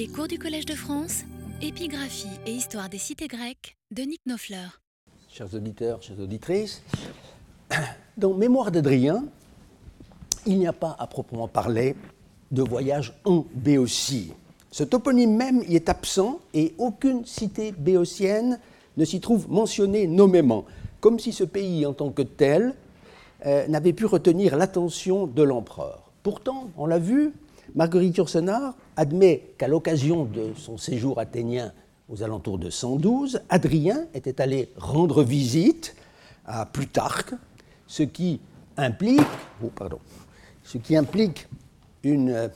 Les cours du Collège de France, épigraphie et histoire des cités grecques de Nick Nofleur. Chers auditeurs, chères auditrices, dans Mémoire d'Adrien, il n'y a pas à proprement parler de voyage en Béotie. Ce toponyme même y est absent et aucune cité béotienne ne s'y trouve mentionnée nommément, comme si ce pays en tant que tel euh, n'avait pu retenir l'attention de l'empereur. Pourtant, on l'a vu, Marguerite Yourcenar admet qu'à l'occasion de son séjour athénien aux alentours de 112, Adrien était allé rendre visite à Plutarque, ce qui implique, oh, ce qui implique euh,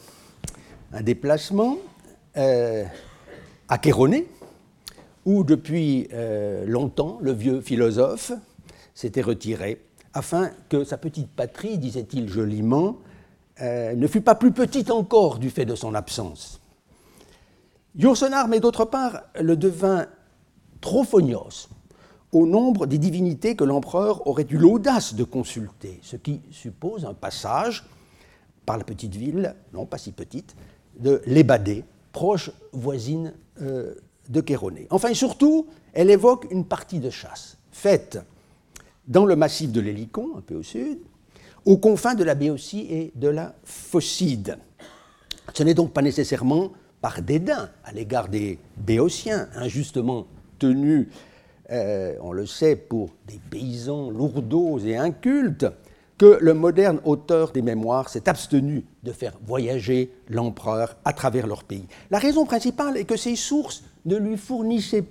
un déplacement euh, à Chéronée, où depuis euh, longtemps le vieux philosophe s'était retiré, afin que sa petite patrie, disait-il joliment, ne fût pas plus petite encore du fait de son absence. Yourcenar met d'autre part le devin Trophonios au nombre des divinités que l'empereur aurait eu l'audace de consulter, ce qui suppose un passage par la petite ville, non pas si petite, de Lébadé, proche voisine euh, de Chéronée. Enfin et surtout, elle évoque une partie de chasse faite dans le massif de l'Hélicon, un peu au sud, aux confins de la Béotie et de la Phocide. Ce n'est donc pas nécessairement par dédain à l'égard des Béotiens, injustement tenus, euh, on le sait, pour des paysans lourdeaux et incultes, que le moderne auteur des mémoires s'est abstenu de faire voyager l'empereur à travers leur pays. La raison principale est que ces sources ne lui fournissaient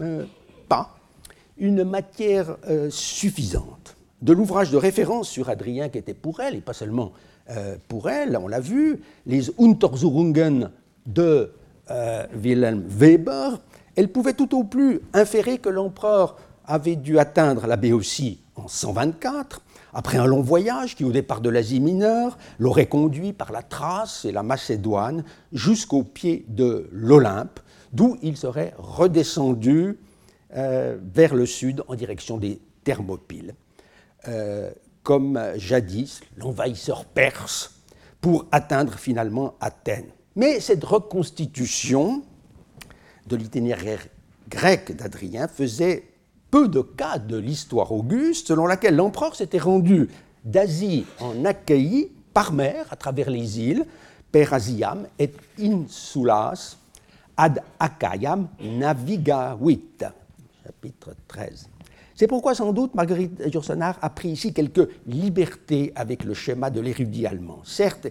euh, pas une matière euh, suffisante. De l'ouvrage de référence sur Adrien qui était pour elle, et pas seulement pour elle, on l'a vu, les Untersuchungen de euh, Wilhelm Weber, elle pouvait tout au plus inférer que l'empereur avait dû atteindre la Béotie en 124, après un long voyage qui, au départ de l'Asie mineure, l'aurait conduit par la Thrace et la Macédoine jusqu'au pied de l'Olympe, d'où il serait redescendu euh, vers le sud en direction des Thermopyles, euh, comme jadis l'envahisseur perse, pour atteindre finalement Athènes. Mais cette reconstitution de l'itinéraire grec d'Adrien faisait peu de cas de l'histoire auguste selon laquelle l'empereur s'était rendu d'Asie en Achaïe par mer à travers les îles Perasiam et Insulas ad Achaïam navigavit. Chapitre 13. C'est pourquoi sans doute Marguerite Yourcenar a pris ici quelques libertés avec le schéma de l'érudit allemand. Certes,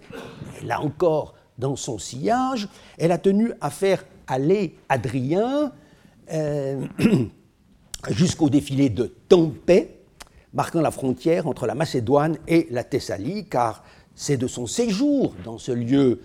là encore, dans son sillage, elle a tenu à faire aller Adrien euh, jusqu'au défilé de Tempé, marquant la frontière entre la Macédoine et la Thessalie, car c'est de son séjour dans ce lieu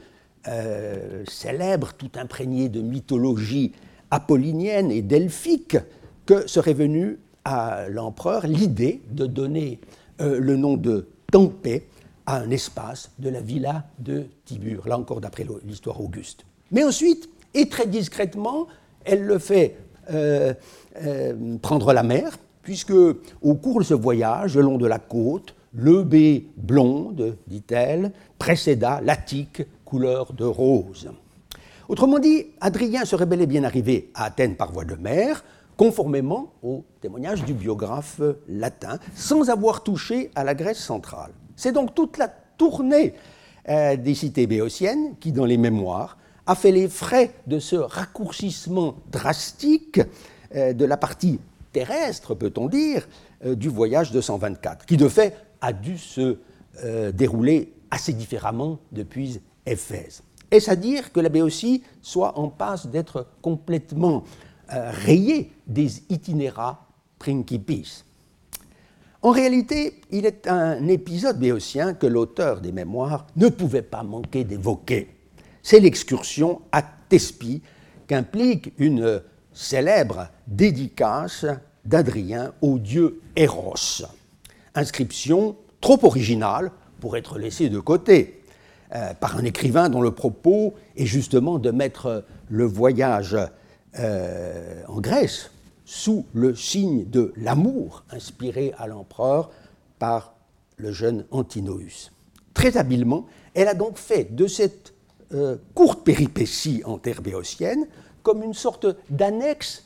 euh, célèbre, tout imprégné de mythologie apollinienne et delphique, que serait venue à l'empereur l'idée de donner euh, le nom de Tempé à un espace de la villa de Tibur, là encore d'après l'histoire auguste. Mais ensuite, et très discrètement, elle le fait euh, euh, prendre la mer, puisque au cours de ce voyage, le long de la côte, le baie blonde, dit-elle, précéda l'Attique couleur de rose. Autrement dit, Adrien serait bel et bien arrivé à Athènes par voie de mer, conformément au témoignage du biographe latin, sans avoir touché à la Grèce centrale. C'est donc toute la tournée euh, des cités béotiennes qui, dans les mémoires, a fait les frais de ce raccourcissement drastique euh, de la partie terrestre, peut-on dire, euh, du voyage de 124, qui de fait a dû se dérouler assez différemment depuis Éphèse. Est-ce à dire que la Béotie soit en passe d'être complètement rayée des itinéra principis en réalité, il est un épisode béotien que l'auteur des mémoires ne pouvait pas manquer d'évoquer. C'est l'excursion à Thespie qu'implique une célèbre dédicace d'Adrien au dieu Eros. Inscription trop originale pour être laissée de côté euh, par un écrivain dont le propos est justement de mettre le voyage euh, en Grèce sous le signe de l'amour inspiré à l'empereur par le jeune Antinoüs. Très habilement, elle a donc fait de cette euh, courte péripétie en terre béotienne comme une sorte d'annexe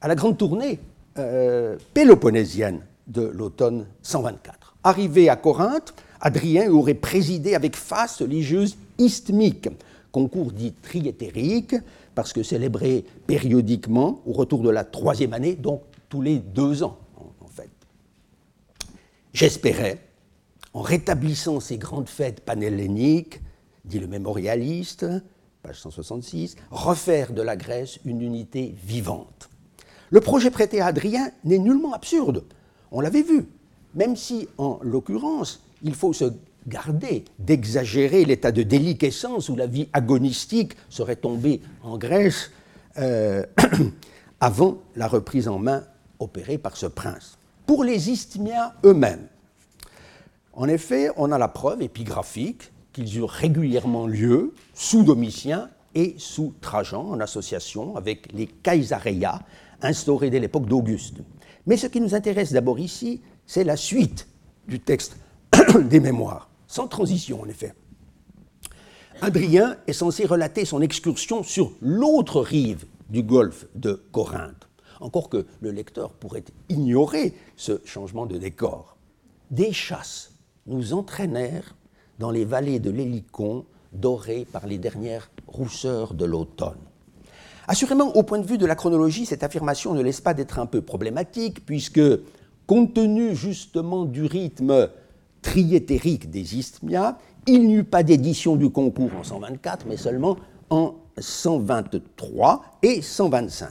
à la grande tournée euh, péloponnésienne de l'automne 124. Arrivé à Corinthe, Adrien aurait présidé avec face religieuse isthmique, concours dit triétérique, parce que célébré périodiquement au retour de la troisième année, donc tous les deux ans en fait. J'espérais, en rétablissant ces grandes fêtes panhelléniques, dit le mémorialiste, page 166, refaire de la Grèce une unité vivante. Le projet prêté à Adrien n'est nullement absurde, on l'avait vu, même si, en l'occurrence, il faut se garder d'exagérer l'état de déliquescence où la vie agonistique serait tombée en Grèce euh, avant la reprise en main opérée par ce prince. Pour les Isthmiens eux-mêmes, en effet, on a la preuve épigraphique qu'ils eurent régulièrement lieu sous Domitien et sous Trajan, en association avec les Caesareia, instaurés dès l'époque d'Auguste. Mais ce qui nous intéresse d'abord ici, c'est la suite du texte des mémoires, sans transition en effet. Adrien est censé relater son excursion sur l'autre rive du golfe de Corinthe, encore que le lecteur pourrait ignorer ce changement de décor. Des chasses nous entraînèrent dans les vallées de l'Hélicon, dorées par les dernières rousseurs de l'automne. Assurément, au point de vue de la chronologie, cette affirmation ne laisse pas d'être un peu problématique, puisque, compte tenu justement du rythme triétérique des isthmias, il n'y eut pas d'édition du concours en 124, mais seulement en 123 et 125.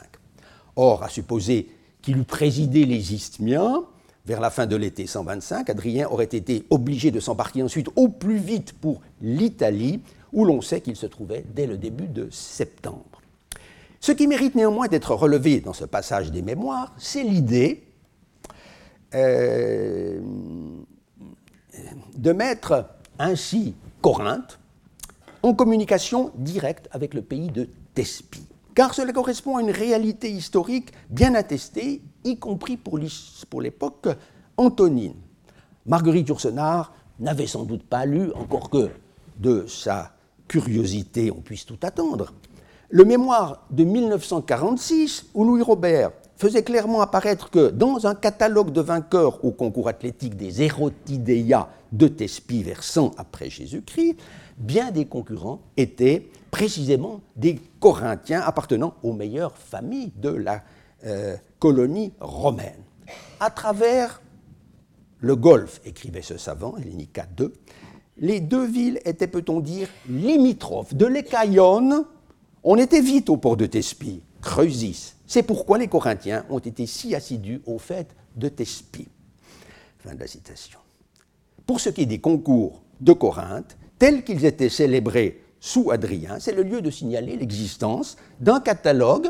Or, à supposer qu'il eût présidé les isthmias, vers la fin de l'été 125, Adrien aurait été obligé de s'embarquer ensuite au plus vite pour l'Italie, où l'on sait qu'il se trouvait dès le début de septembre. Ce qui mérite néanmoins d'être relevé dans ce passage des mémoires, c'est l'idée euh, de mettre ainsi Corinthe en communication directe avec le pays de Thespie car cela correspond à une réalité historique bien attestée, y compris pour l'époque antonine. Marguerite Yourcenar n'avait sans doute pas lu, encore que de sa curiosité on puisse tout attendre, le mémoire de 1946 où Louis Robert faisait clairement apparaître que dans un catalogue de vainqueurs au concours athlétique des Hérotidéas de Thespie vers 100 après Jésus-Christ, bien des concurrents étaient précisément des Corinthiens appartenant aux meilleures familles de la euh, colonie romaine. À travers le Golfe, écrivait ce savant, II, les deux villes étaient, peut-on dire, limitrophes. De l'Écaïon, on était vite au port de Thespie, Creusis. C'est pourquoi les Corinthiens ont été si assidus aux fêtes de Thespie. Pour ce qui est des concours de Corinthe, tels qu'ils étaient célébrés sous Adrien, c'est le lieu de signaler l'existence d'un catalogue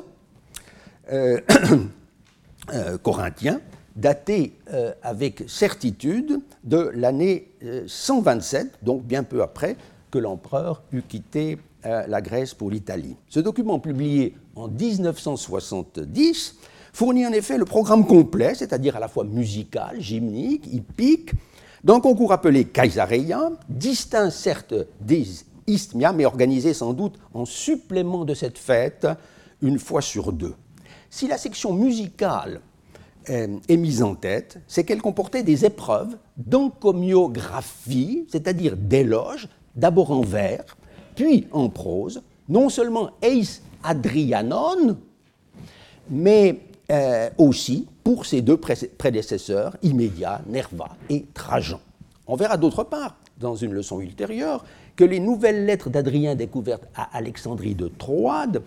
euh, euh, corinthien daté euh, avec certitude de l'année 127, donc bien peu après que l'empereur eut quitté la Grèce pour l'Italie. Ce document publié en 1970 fournit en effet le programme complet, c'est-à-dire à la fois musical, gymnique, hippique, d'un concours appelé Kaisareia, distinct certes des isthmia, mais organisé sans doute en supplément de cette fête une fois sur deux. Si la section musicale euh, est mise en tête, c'est qu'elle comportait des épreuves d'encomiographie, c'est-à-dire d'éloges, d'abord en vers, puis en prose, non seulement Adrianon, mais euh, aussi pour ses deux prédécesseurs immédiats, Nerva et Trajan. On verra d'autre part, dans une leçon ultérieure, que les nouvelles lettres d'Adrien découvertes à Alexandrie de Troade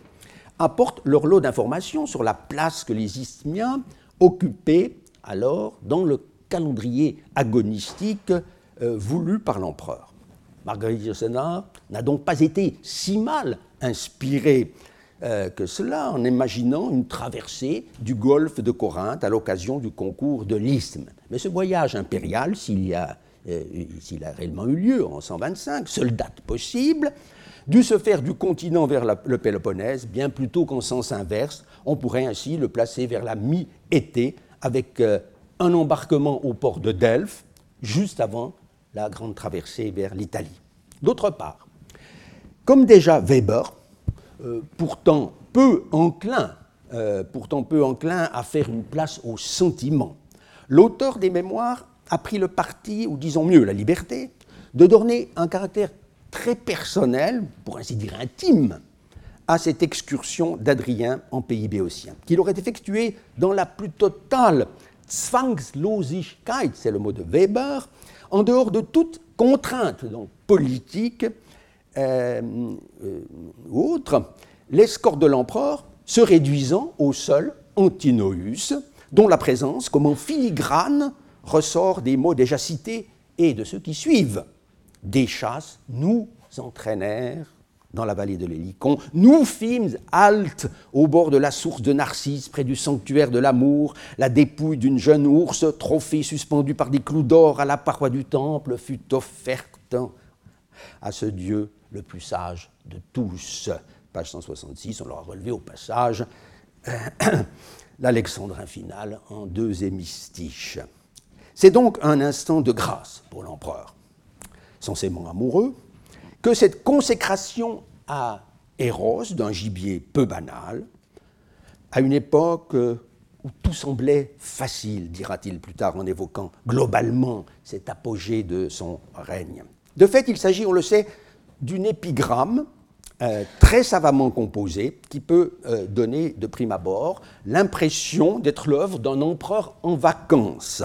apportent leur lot d'informations sur la place que les Isthmiens occupaient alors dans le calendrier agonistique euh, voulu par l'empereur. Marguerite Yourcenar n'a donc pas été si mal inspirée euh, que cela en imaginant une traversée du golfe de Corinthe à l'occasion du concours de l'Isthme. Mais ce voyage impérial, s'il a euh, a réellement eu lieu en 125, seule date possible, dut se faire du continent vers le Péloponnèse, bien plutôt qu'en sens inverse. On pourrait ainsi le placer vers la mi-été, avec euh, un embarquement au port de Delphes, juste avant la grande traversée vers l'Italie. D'autre part, Comme déjà Weber, euh, pourtant peu enclin, euh, pourtant peu enclin à faire une place au sentiment, l'auteur des mémoires a pris le parti, ou disons mieux la liberté, de donner un caractère très personnel, pour ainsi dire intime, à cette excursion d'Adrien en pays béotien, qu'il aurait effectuée dans la plus totale Zwangslosigkeit, c'est le mot de Weber, en dehors de toute contrainte donc, politique ou autre, l'escorte de l'empereur se réduisant au seul Antinoüs, dont la présence, comme en filigrane, ressort des mots déjà cités et de ceux qui suivent. Des chasses nous entraînèrent dans la vallée de l'Hélicon. Nous fîmes halte au bord de la source de Narcisse, près du sanctuaire de l'amour. La dépouille d'une jeune ours, trophée suspendu par des clous d'or à la paroi du temple, fut offerte à ce Dieu le plus sage de tous. Page 166, on l'aura relevé au passage l'Alexandrin final en deux hémistiches. C'est donc un instant de grâce pour l'empereur, censément amoureux, que cette consécration à Eros d'un gibier peu banal, à une époque où tout semblait facile, dira-t-il plus tard en évoquant globalement cet apogée de son règne. De fait, il s'agit, on le sait, d'une épigramme euh, très savamment composée qui peut euh, donner de prime abord l'impression d'être l'œuvre d'un empereur en vacances.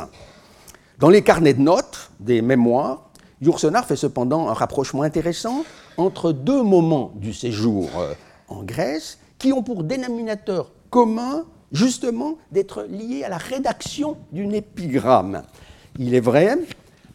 Dans les carnets de notes des mémoires, Yourcenar fait cependant un rapprochement intéressant entre deux moments du séjour euh, en Grèce qui ont pour dénominateur commun justement d'être liés à la rédaction d'une épigramme. Il est vrai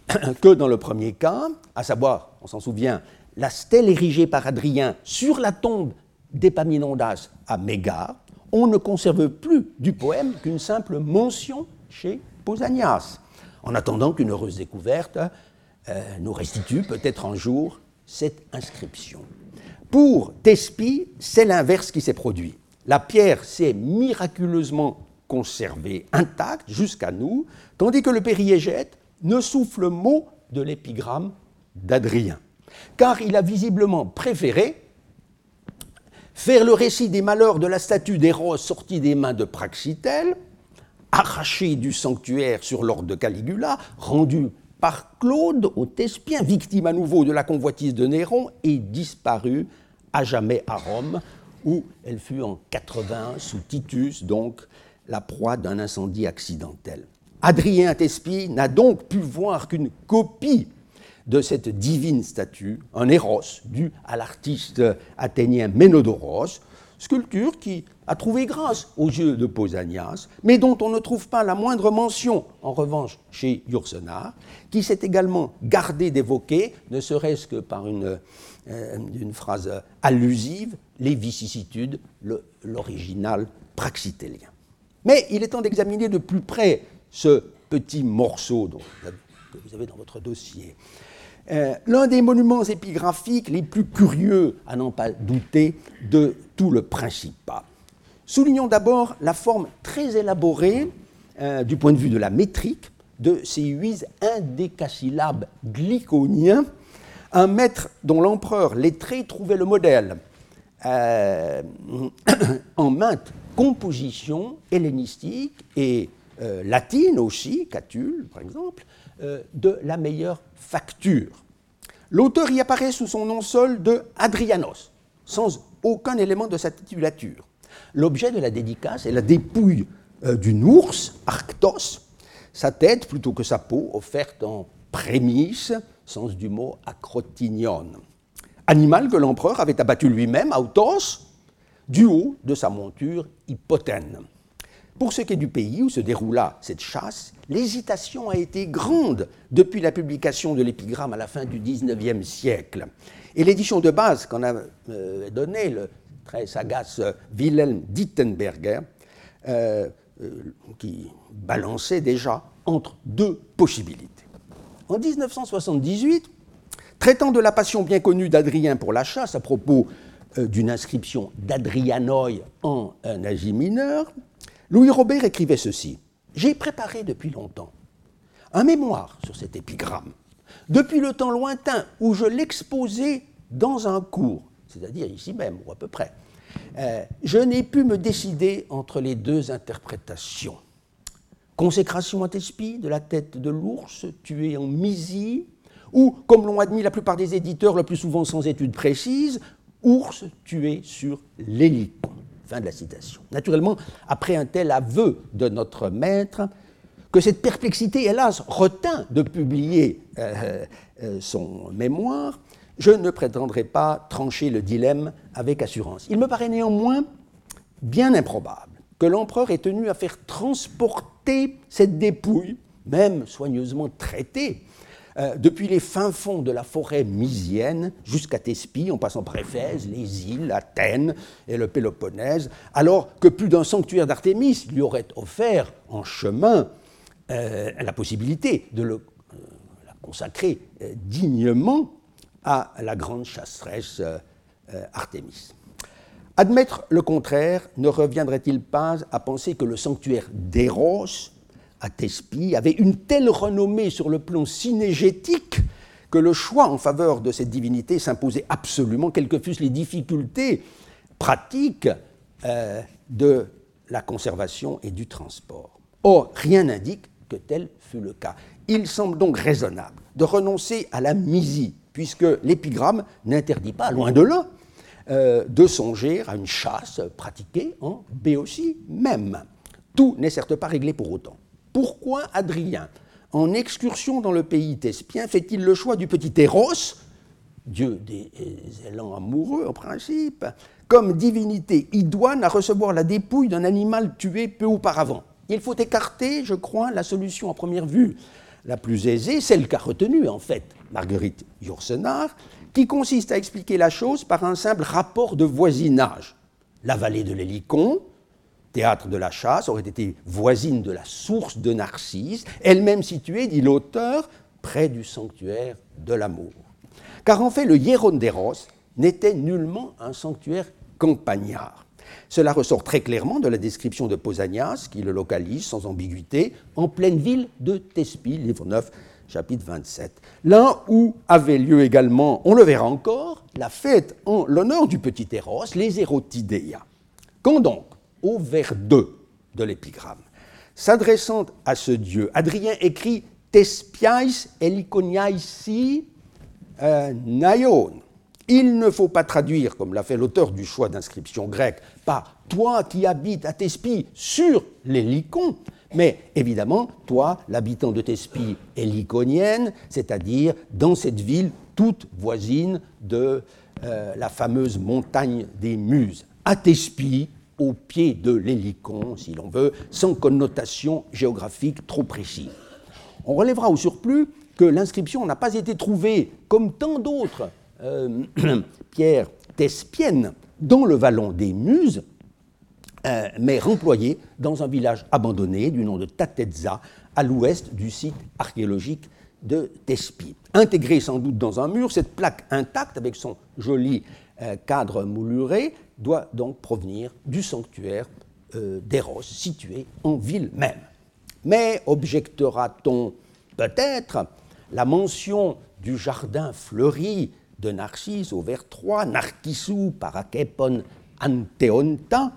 que dans le premier cas, à savoir, on s'en souvient, la stèle érigée par Adrien sur la tombe d'Épaminondas à Mégare, on ne conserve plus du poème qu'une simple mention chez Pausanias, en attendant qu'une heureuse découverte euh, nous restitue peut-être un jour cette inscription. Pour Thespie, c'est l'inverse qui s'est produit. La pierre s'est miraculeusement conservée intacte jusqu'à nous, tandis que le périégète ne souffle mot de l'épigramme d'Adrien. Car il a visiblement préféré faire le récit des malheurs de la statue d'Héros sortie des mains de Praxitèle, arrachée du sanctuaire sur l'ordre de Caligula, rendue par Claude au Thespien, victime à nouveau de la convoitise de Néron, et disparue à jamais à Rome, où elle fut en 80 sous Titus, donc la proie d'un incendie accidentel. Adrien Thespie n'a donc pu voir qu'une copie de cette divine statue, un Héros dû à l'artiste athénien Ménodoros, sculpture qui a trouvé grâce aux yeux de Pausanias, mais dont on ne trouve pas la moindre mention, en revanche, chez Yourcenar, qui s'est également gardé d'évoquer, ne serait-ce que par une, euh, une, phrase allusive, les vicissitudes, l'original praxitélien. Mais il est temps d'examiner de plus près ce petit morceau que vous avez dans votre dossier. Euh, l'un des monuments épigraphiques les plus curieux, à n'en pas douter, de tout le Principat. Soulignons d'abord la forme très élaborée, euh, du point de vue de la métrique, de ces huit indécasyllabes glyconiens, un maître dont l'empereur lettré trouvait le modèle euh, en maintes compositions hellénistiques et latines aussi, Catulle par exemple, de la meilleure facture. L'auteur y apparaît sous son nom seul de Adrianos, sans aucun élément de sa titulature. L'objet de la dédicace est la dépouille euh, d'une ours, Arctos, sa tête plutôt que sa peau, offerte en prémisse, sens du mot acrotinion. Animal que l'empereur avait abattu lui-même, Autos, du haut de sa monture hypotène. Pour ce qui est du pays où se déroula cette chasse, l'hésitation a été grande depuis la publication de l'épigramme à la fin du XIXe siècle. Et l'édition de base qu'en a euh, donnée le très sagace Wilhelm Dittenberger, euh, euh, qui balançait déjà entre deux possibilités. En 1978, traitant de la passion bien connue d'Adrien pour la chasse à propos d'une inscription d'Adrianoi en Asie mineure, Louis Robert écrivait ceci J'ai préparé depuis longtemps un mémoire sur cet épigramme, depuis le temps lointain où je l'exposais dans un cours c'est-à-dire ici même, ou à peu près. Euh, je n'ai pu me décider entre les deux interprétations. Consécration à Thespie de la tête de l'ours tué en Mysie, ou, comme l'ont admis la plupart des éditeurs, le plus souvent sans études précises, ours tué sur l'hélicon. Fin de la citation. Naturellement, après un tel aveu de notre maître, que cette perplexité, hélas, retint de publier euh, euh, son mémoire, je ne prétendrai pas trancher le dilemme avec assurance. Il me paraît néanmoins bien improbable que l'empereur ait tenu à faire transporter cette dépouille, même soigneusement traitée, euh, depuis les fins fonds de la forêt mysienne jusqu'à Thespie, en passant par Éphèse, les îles, Athènes et le Péloponnèse, alors que plus d'un sanctuaire d'Artémis lui aurait offert en chemin euh, la possibilité de le, euh, la consacrer dignement à la grande chasseresse Artémis. Admettre le contraire ne reviendrait-il pas à penser que le sanctuaire d'Eros à avait une telle renommée sur le plan synégétique que le choix en faveur de cette divinité s'imposait absolument, quelles que fussent les difficultés pratiques euh, de la conservation et du transport. Or, rien n'indique que tel fut le cas. Il semble donc raisonnable de renoncer à la misie, puisque l'épigramme n'interdit pas, loin de là, euh, de songer à une chasse pratiquée en Béotie même. Tout n'est certes pas réglé pour autant. Pourquoi Adrien, en excursion dans le pays thespien, fait-il le choix du petit Eros, dieu des élans amoureux en principe, comme divinité idoine à recevoir la dépouille d'un animal tué peu auparavant? Il faut écarter, je crois, la solution à première vue la plus aisée, celle qu'a retenue en fait Marguerite Yourcenar, qui consiste à expliquer la chose par un simple rapport de voisinage. La vallée de l'Hélicon, théâtre de la chasse, aurait été voisine de la source de Narcisse, elle-même située, dit l'auteur, près du sanctuaire de l'amour. Car en fait, le Hieron d'Eros n'était nullement un sanctuaire campagnard. Cela ressort très clairement de la description de Pausanias, qui le localise sans ambiguïté en pleine ville de Thespie, livre 9, chapitre 27. Là où avait lieu également, on le verra encore, la fête en l'honneur du petit Eros, les Erotidea. Quand donc au vers 2 de l'épigramme. S'adressant à ce dieu, Adrien écrit Tespiais eliconiaisi euh, naion. Il ne faut pas traduire, comme l'a fait l'auteur du choix d'inscription grecque, par toi qui habites à Thespie sur l'hélicon, mais évidemment, toi, l'habitant de Thespie héliconienne, c'est-à-dire dans cette ville toute voisine de euh, la fameuse montagne des Muses. À au pied de l'hélicon, si l'on veut, sans connotation géographique trop précise. On relèvera au surplus que l'inscription n'a pas été trouvée, comme tant d'autres euh, pierres thespiennes, dans le vallon des Muses, euh, mais remployée dans un village abandonné du nom de Tatezza, à l'ouest du site archéologique de Thespie. Intégrée sans doute dans un mur, cette plaque intacte, avec son joli cadre mouluré, doit donc provenir du sanctuaire euh, d'Eros, situé en ville même. Mais, objectera-t-on peut-être, la mention du jardin fleuri de Narcisse au vers 3, Narcissou parakepon anteonta,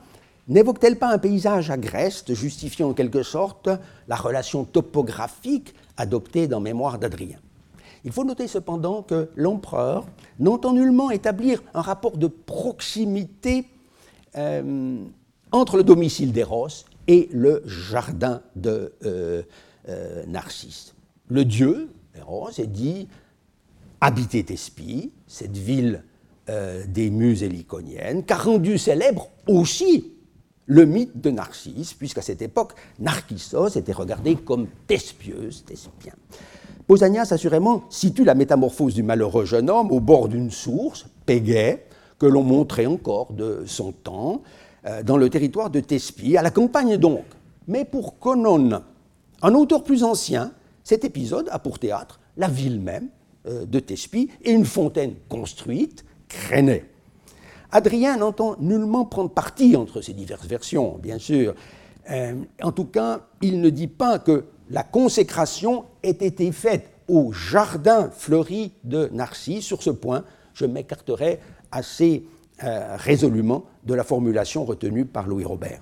n'évoque-t-elle pas un paysage agreste justifiant en quelque sorte la relation topographique adoptée dans Mémoire d'Adrien? Il faut noter cependant que l'empereur n'entend nullement établir un rapport de proximité euh, entre le domicile d'Eros et le jardin de euh, euh, Narcisse. Le dieu, Eros, est dit habiter Thespie, cette ville des muses héliconiennes, qu'a rendu célèbre aussi le mythe de Narcisse, puisqu'à cette époque, Narcissos était regardé comme thespieuse, thespien. Pausanias, assurément, situe la métamorphose du malheureux jeune homme au bord d'une source, Péguet, que l'on montrait encore de son temps, euh, dans le territoire de Thespie, à la campagne donc. Mais pour Conon, un auteur plus ancien, cet épisode a pour théâtre la ville même euh, de Thespie et une fontaine construite, Crénay. Adrien n'entend nullement prendre parti entre ces diverses versions, bien sûr. Euh, en tout cas, il ne dit pas que la consécration ait été faite au jardin fleuri de Narcisse. Sur ce point, je m'écarterai assez euh, résolument de la formulation retenue par Louis Robert.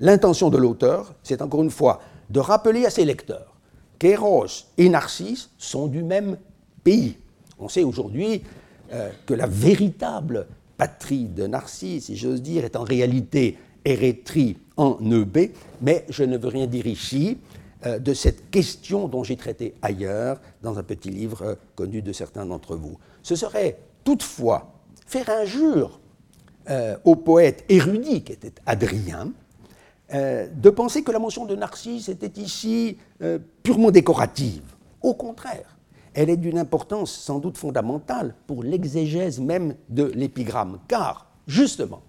L'intention de l'auteur, c'est encore une fois de rappeler à ses lecteurs qu'Eros et Narcisse sont du même pays. On sait aujourd'hui euh, que la véritable patrie de Narcisse, si j'ose dire, est en réalité Érétrie en Eubée, mais je ne veux rien dire ici euh, de cette question dont j'ai traité ailleurs dans un petit livre connu de certains d'entre vous. Ce serait toutefois faire injure euh, au poète érudit qui était Adrien, euh, de penser que la mention de Narcisse était ici euh, purement décorative. Au contraire, elle est d'une importance sans doute fondamentale pour l'exégèse même de l'épigramme, car justement,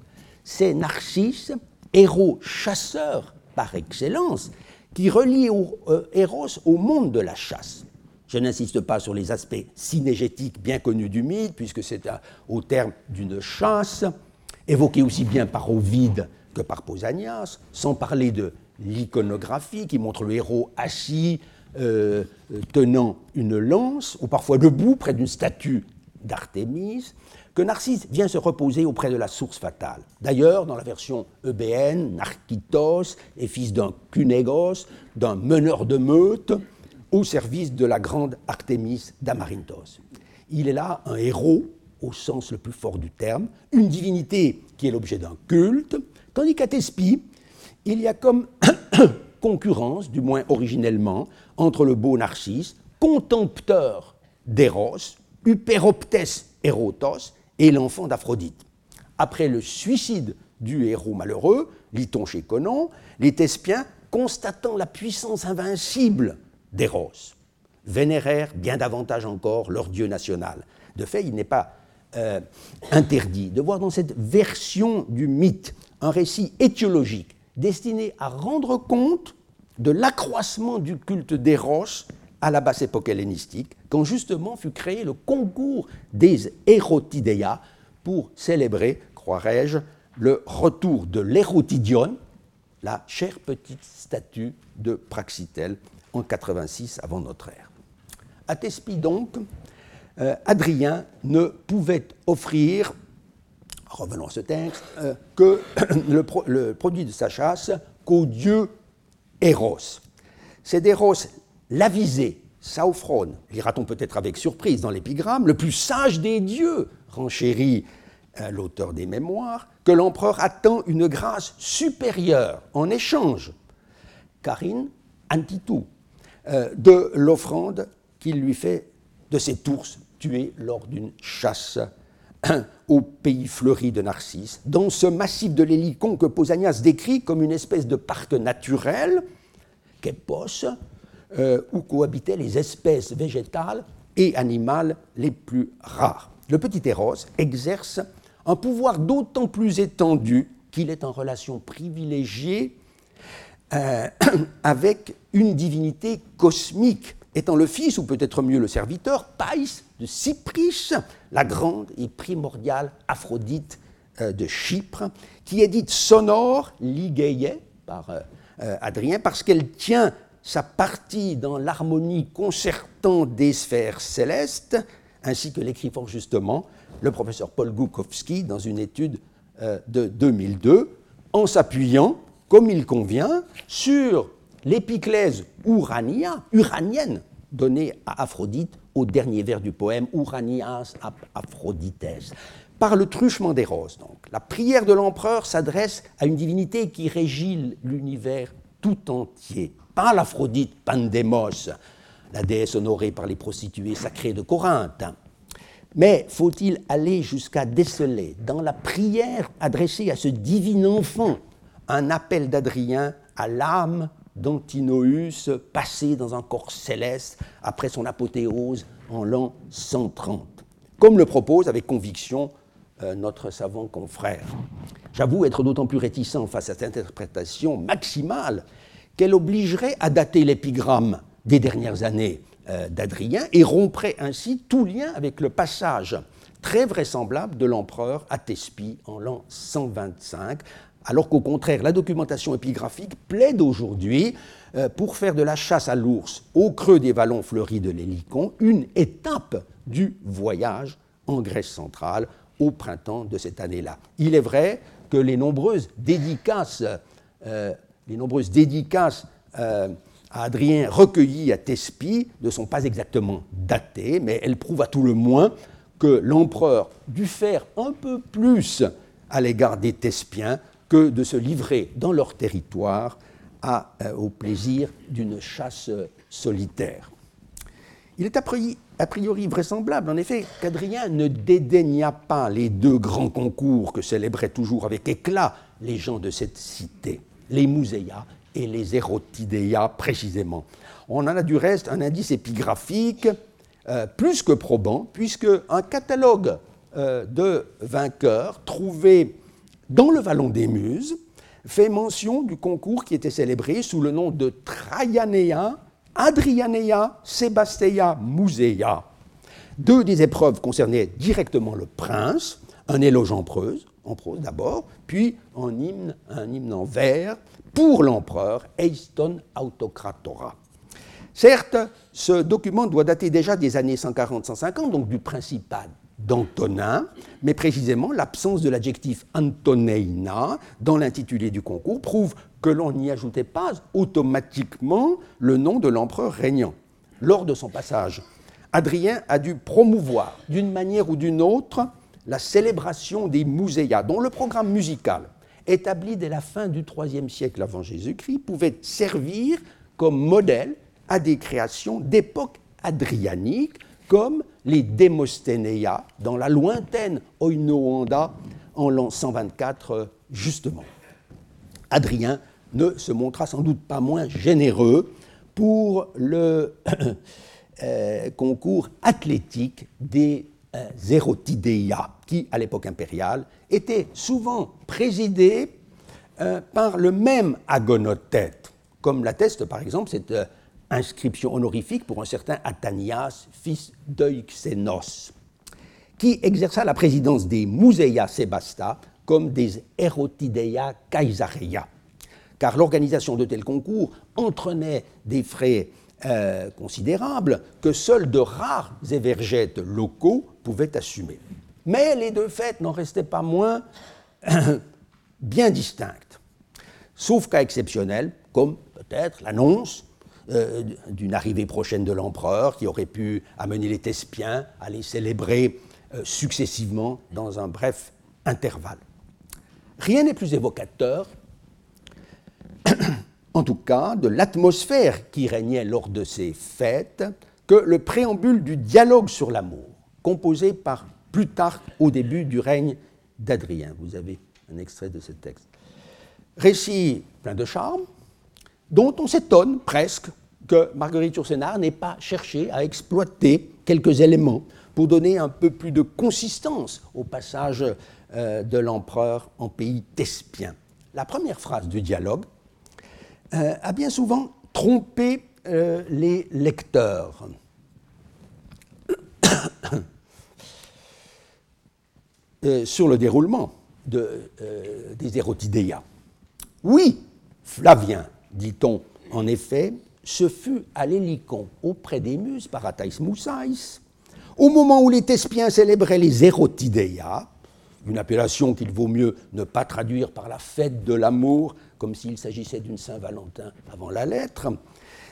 c'est Narcisse, héros chasseur par excellence, qui relie au, Héros au monde de la chasse. Je n'insiste pas sur les aspects synégétiques bien connus du mythe, puisque c'est au terme d'une chasse, évoqué aussi bien par Ovide que par Pausanias, sans parler de l'iconographie qui montre le héros assis, euh, tenant une lance, ou parfois debout près d'une statue d'Artémis, que Narcisse vient se reposer auprès de la source fatale. D'ailleurs, dans la version eubéenne, Narkitos est fils d'un cunégos, d'un meneur de meute, au service de la grande Artémis d'Amarinthos. Il est là un héros au sens le plus fort du terme, une divinité qui est l'objet d'un culte, tandis qu'à Thespie, il y a comme concurrence, du moins originellement, entre le beau Narcisse, contempteur d'Eros, Upéroptes Erotos, et l'enfant d'Aphrodite. Après le suicide du héros malheureux, lit-on chez Conon, les Thespiens, constatant la puissance invincible d'Eros, vénérèrent bien davantage encore leur dieu national. De fait, il n'est pas euh, interdit, de voir dans cette version du mythe un récit étiologique destiné à rendre compte de l'accroissement du culte d'Eros à la basse époque hellénistique, quand justement fut créé le concours des Hérotidéas pour célébrer, croirais-je, le retour de l'Hérotidion, la chère petite statue de Praxitèle en 86 avant notre ère. À Thespie donc, euh, Adrien ne pouvait offrir, revenons à ce texte, euh, que le, produit de sa chasse qu'au dieu Eros. C'est d'Eros l'avisé, Sauphrone, lira-t-on peut-être avec surprise dans l'épigramme, le plus sage des dieux, renchérit euh, l'auteur des mémoires, que l'empereur attend une grâce supérieure en échange, Karine Antitou, de l'offrande qu'il lui fait de cette ours tué lors d'une chasse au pays fleuri de Narcisse, dans ce massif de l'Hélicon que Pausanias décrit comme une espèce de parc naturel, qu'épos, euh, où cohabitaient les espèces végétales et animales les plus rares. Le petit Héros exerce un pouvoir d'autant plus étendu qu'il est en relation privilégiée euh, avec une divinité cosmique étant le fils, ou peut-être mieux le serviteur, Païs de Cypris, la grande et primordiale Aphrodite euh, de Chypre, qui est dite sonore, ligéiée par Adrien, parce qu'elle tient sa partie dans l'harmonie concertante des sphères célestes, ainsi que l'écrit justement le professeur Paul Goukowski dans une étude de 2002, en s'appuyant, comme il convient, sur l'épiclèse urania, uranienne donnée à Aphrodite au dernier vers du poème Uranias Aphrodites, par le truchement des roses. Donc. La prière de l'empereur s'adresse à une divinité qui régit l'univers tout entier, pas l'Aphrodite Pandémos, la déesse honorée par les prostituées sacrées de Corinthe. Mais faut-il aller jusqu'à déceler dans la prière adressée à ce divin enfant un appel d'Adrien à l'âme d'Antinoüs passé dans un corps céleste après son apothéose en l'an 130, comme le propose avec conviction euh, notre savant confrère. J'avoue être d'autant plus réticent face à cette interprétation maximale qu'elle obligerait à dater l'épigramme des dernières années euh, d'Adrien et romprait ainsi tout lien avec le passage très vraisemblable de l'empereur à Thespie en l'an 125, alors qu'au contraire, la documentation épigraphique plaide aujourd'hui euh, pour faire de la chasse à l'ours au creux des vallons fleuris de l'Hélicon une étape du voyage en Grèce centrale au printemps de cette année-là. Il est vrai que les nombreuses dédicaces, euh, les nombreuses dédicaces euh, à Adrien recueillies à Thespie ne sont pas exactement datées, mais elles prouvent à tout le moins que l'empereur dut faire un peu plus à l'égard des Thespiens que de se livrer dans leur territoire euh, au plaisir d'une chasse solitaire. Il est a priori vraisemblable, en effet, qu'Adrien ne dédaigna pas les deux grands concours que célébraient toujours avec éclat les gens de cette cité, les Muséa et les Erotidea précisément. On en a du reste un indice épigraphique euh, plus que probant, puisque un catalogue euh, de vainqueurs trouvé dans le Vallon des Muses fait mention du concours qui était célébré sous le nom de Traianea Adrianea, Sebastea, Musea. Deux des épreuves concernaient directement le prince, un éloge en prose, en prose d'abord, puis un hymne, en vers pour l'empereur Eiston Autocratora. Certes, ce document doit dater déjà des années 140-150, donc du principal d'Antonin, mais précisément l'absence de l'adjectif Antoneina dans l'intitulé du concours prouve que l'on n'y ajoutait pas automatiquement le nom de l'empereur régnant. Lors de son passage, Adrien a dû promouvoir d'une manière ou d'une autre la célébration des muséas, dont le programme musical, établi dès la fin du IIIe siècle avant Jésus-Christ, pouvait servir comme modèle à des créations d'époque adrianique, comme les Démosthenéa dans la lointaine Oinoanda en l'an 124 justement. Adrien ne se montra sans doute pas moins généreux pour le euh, concours athlétique des euh, qui, à l'époque impériale, était souvent présidé euh, par le même agonothète, comme l'atteste par exemple cette euh, inscription honorifique pour un certain Athanias, fils d'Euxénos, qui exerça la présidence des Museia Sebasta comme des Erotideia Caesareia, car l'organisation de tels concours entraînait des frais euh, considérables que seuls de rares évergètes locaux pouvaient assumer. Mais les deux fêtes n'en restaient pas moins bien distinctes, sauf cas exceptionnels, comme peut-être l'annonce euh, d'une arrivée prochaine de l'empereur qui aurait pu amener les Thespiens à les célébrer euh, successivement dans un bref intervalle. Rien n'est plus évocateur, en tout cas, de l'atmosphère qui régnait lors de ces fêtes que le préambule du dialogue sur l'amour, composé par Plutarque au début du règne d'Adrien. Vous avez un extrait de ce texte. Récit plein de charme, dont on s'étonne presque que Marguerite Yourcenar n'ait pas cherché à exploiter quelques éléments pour donner un peu plus de consistance au passage euh, de l'empereur en pays thespien. La première phrase du dialogue euh, a bien souvent trompé euh, les lecteurs. sur le déroulement de, des Hérotidéas. Oui, Flavien, dit-on en effet, ce fut à l'Hélicon, auprès des Muses, par Athais Moussais, au moment où les Thespiens célébraient les Hérotidéas, une appellation qu'il vaut mieux ne pas traduire par la fête de l'amour, comme s'il s'agissait d'une Saint-Valentin avant la lettre.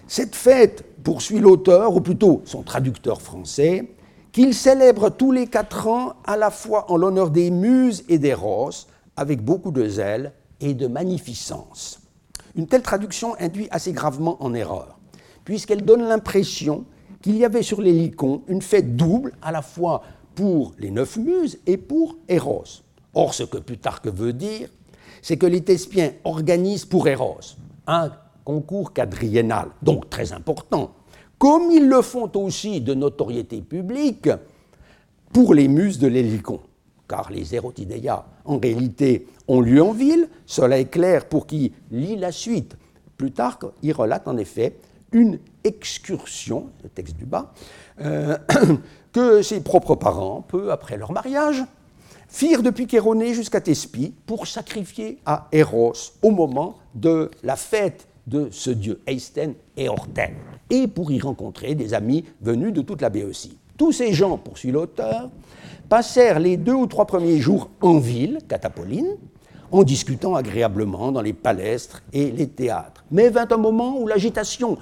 Cette fête, poursuit l'auteur, ou plutôt son traducteur français, qu'il célèbre tous les quatre ans à la fois en l'honneur des Muses et des Roses, avec beaucoup de zèle et de magnificence. Une telle traduction induit assez gravement en erreur, puisqu'elle donne l'impression qu'il y avait sur les licons une fête double à la fois pour les neuf muses et pour Eros. Or, ce que Plutarque veut dire, c'est que les Thespiens organisent pour Eros un concours quadriennal, donc très important, comme ils le font aussi de notoriété publique pour les muses de l'Hélicon car les Hérotidéas, en réalité, ont lieu en ville. Cela est clair pour qui lit la suite. Plutarque y relate en effet une excursion, le texte du bas, euh, que ses propres parents, peu après leur mariage, firent depuis Chéronée jusqu'à Thespie pour sacrifier à Eros au moment de la fête de ce dieu Eisten et Horten, et pour y rencontrer des amis venus de toute la Béotie. Tous ces gens, poursuit l'auteur, passèrent les deux ou trois premiers jours en ville, Catapoline, en discutant agréablement dans les palestres et les théâtres. Mais vint un moment où l'agitation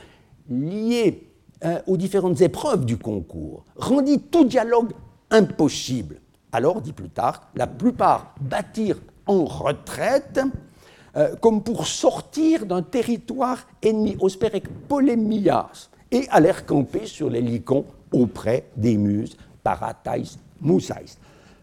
liée euh, aux différentes épreuves du concours rendit tout dialogue impossible. Alors, dit Plutarque, la plupart battirent en retraite euh, comme pour sortir d'un territoire ennemi, ospérec polémias, et allèrent camper sur les licons auprès des muses, paratais, moussaïs.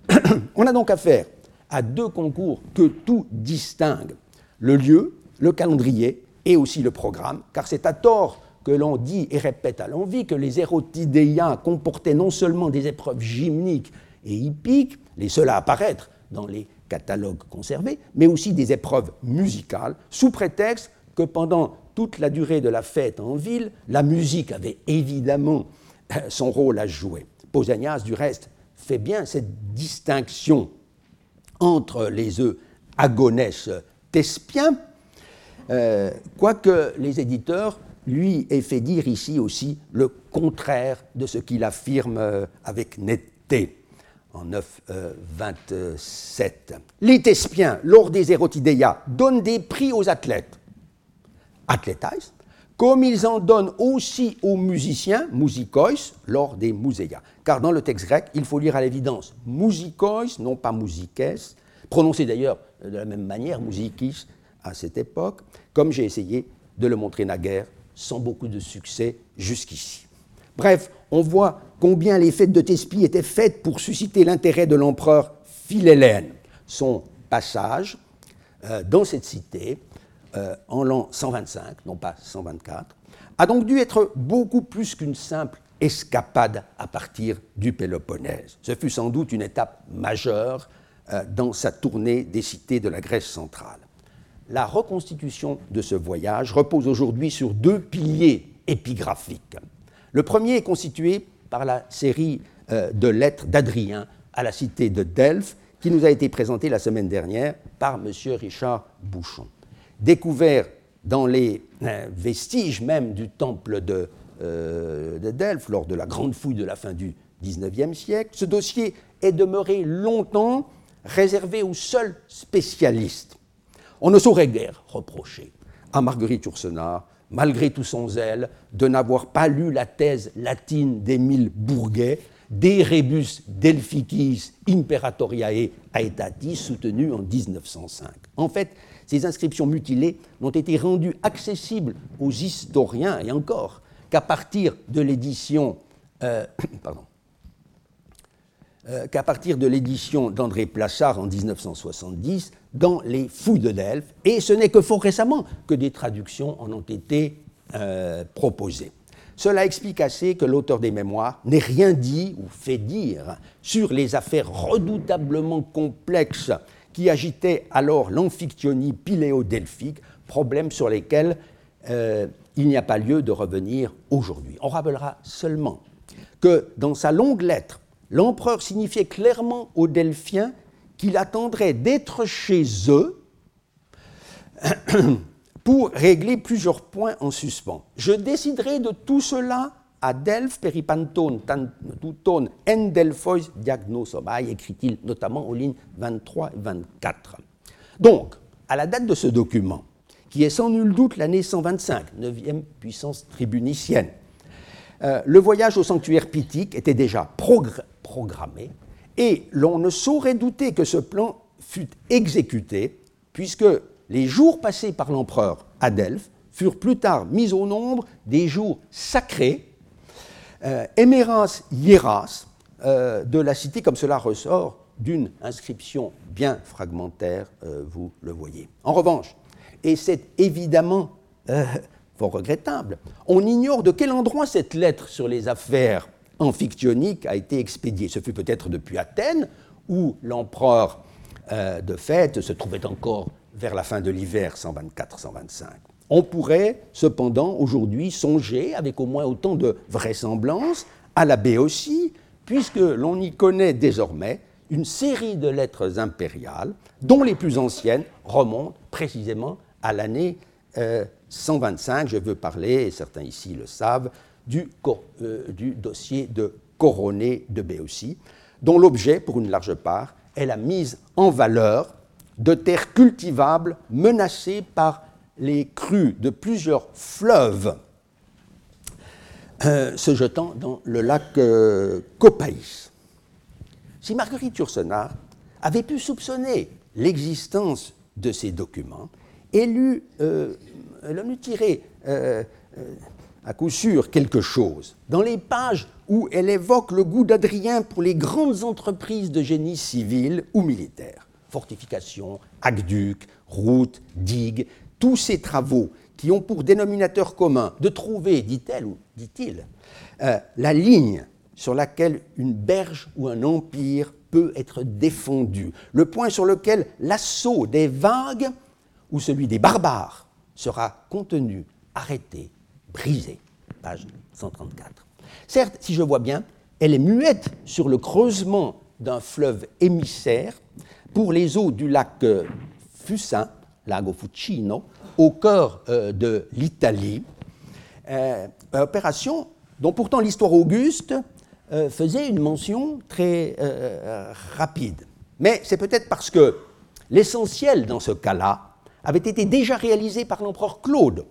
On a donc affaire à deux concours que tout distingue, le lieu, le calendrier et aussi le programme, car c'est à tort que l'on dit et répète à l'envie que les érotidéens comportaient non seulement des épreuves gymniques et hippiques, les seules à apparaître dans les catalogues conservés, mais aussi des épreuves musicales, sous prétexte que pendant toute la durée de la fête en ville, la musique avait évidemment euh, son rôle à jouer. Pausanias, du reste, fait bien cette distinction entre les œufs agonès thespiens, euh, quoique les éditeurs lui aient fait dire ici aussi le contraire de ce qu'il affirme euh, avec netteté en 927. les Thespiens, lors des Erotidéas, donnent des prix aux athlètes, athlétais, comme ils en donnent aussi aux musiciens, musikois, lors des muséas. Car dans le texte grec, il faut lire à l'évidence musikois, non pas musikes, prononcé d'ailleurs de la même manière, musikis, à cette époque, comme j'ai essayé de le montrer naguère, sans beaucoup de succès jusqu'ici. Bref, on voit combien les fêtes de Thespie étaient faites pour susciter l'intérêt de l'empereur Philhellène. Son passage euh, dans cette cité euh, en l'an 125, non pas 124, a donc dû être beaucoup plus qu'une simple escapade à partir du Péloponnèse. Ce fut sans doute une étape majeure euh, dans sa tournée des cités de la Grèce centrale. La reconstitution de ce voyage repose aujourd'hui sur deux piliers épigraphiques. Le premier est constitué par la série euh, de lettres d'Adrien à la cité de Delphes, qui nous a été présentée la semaine dernière par M. Richard Bouchon découvert dans les euh, vestiges même du temple euh, de, Delphes lors de la grande fouille de la fin du XIXe siècle. Ce dossier est demeuré longtemps réservé aux seuls spécialistes. On ne saurait guère reprocher à Marguerite Yourcenar, malgré tout son zèle, de n'avoir pas lu la thèse latine d'Émile Bourguet, De rebus delphicis imperatoriae aetati, soutenue en 1905. En fait, ces inscriptions mutilées n'ont été rendues accessibles aux historiens, et encore, qu'à partir de l'édition euh, euh, qu'à partir de l'édition d'André Plassard en 1970 dans les Fouilles de Delphes, et ce n'est que fort récemment que des traductions en ont été euh, proposées. Cela explique assez que l'auteur des mémoires n'ait rien dit ou fait dire sur les affaires redoutablement complexes qui agitait alors l'amphictyonie piléodelphique, problème sur lesquels euh, il n'y a pas lieu de revenir aujourd'hui. On rappellera seulement que dans sa longue lettre, l'empereur signifiait clairement aux Delphiens qu'il attendrait d'être chez eux pour régler plusieurs points en suspens. Je déciderai de tout cela à Delphes, peripanton touton en Delphois diagnosobai, écrit-il notamment aux lignes 23 et 24. Donc, à la date de ce document, qui est sans nul doute l'année 125, 9e puissance tribunicienne, euh, le voyage au sanctuaire pythique était déjà et l'on ne saurait douter que ce plan fût exécuté, puisque les jours passés par l'empereur à furent plus tard mis au nombre des jours sacrés euh, Emeras Hieras euh, de la cité, comme cela ressort d'une inscription bien fragmentaire, euh, vous le voyez. En revanche, et c'est évidemment fort regrettable, on ignore de quel endroit cette lettre sur les affaires amphictyoniques a été expédiée. Ce fut peut-être depuis Athènes, où l'empereur de fait se trouvait encore vers la fin de l'hiver 124-125. On pourrait cependant aujourd'hui songer, avec au moins autant de vraisemblance, à la Béotie, puisque l'on y connaît désormais une série de lettres impériales, dont les plus anciennes remontent précisément à l'année 125. Euh, Je veux parler, et certains ici le savent, du, euh, du dossier de coronée de Béotie, dont l'objet, pour une large part, est la mise en valeur de terres cultivables menacées par les crues de plusieurs fleuves euh, se jetant dans le lac euh, Copaïs. Si Marguerite Yourcenar avait pu soupçonner l'existence de ces documents, elle, eut, euh, elle en eût tiré à coup sûr quelque chose. Dans les pages où elle évoque le goût d'Adrien pour les grandes entreprises de génie civil ou militaire, fortifications, aqueducs, routes, digues, tous ces travaux qui ont pour dénominateur commun de trouver, dit-elle ou dit-il, euh, la ligne sur laquelle une berge ou un empire peut être défendu, le point sur lequel l'assaut des vagues ou celui des barbares sera contenu, arrêté, brisé. Page 134. Certes, si je vois bien, elle est muette sur le creusement d'un fleuve émissaire pour les eaux du lac euh, Fucin, lago Fucino, au cœur euh, de l'Italie, euh, opération dont pourtant l'histoire auguste faisait une mention très rapide. Mais c'est peut-être parce que l'essentiel dans ce cas-là avait été déjà réalisé par l'empereur Claude,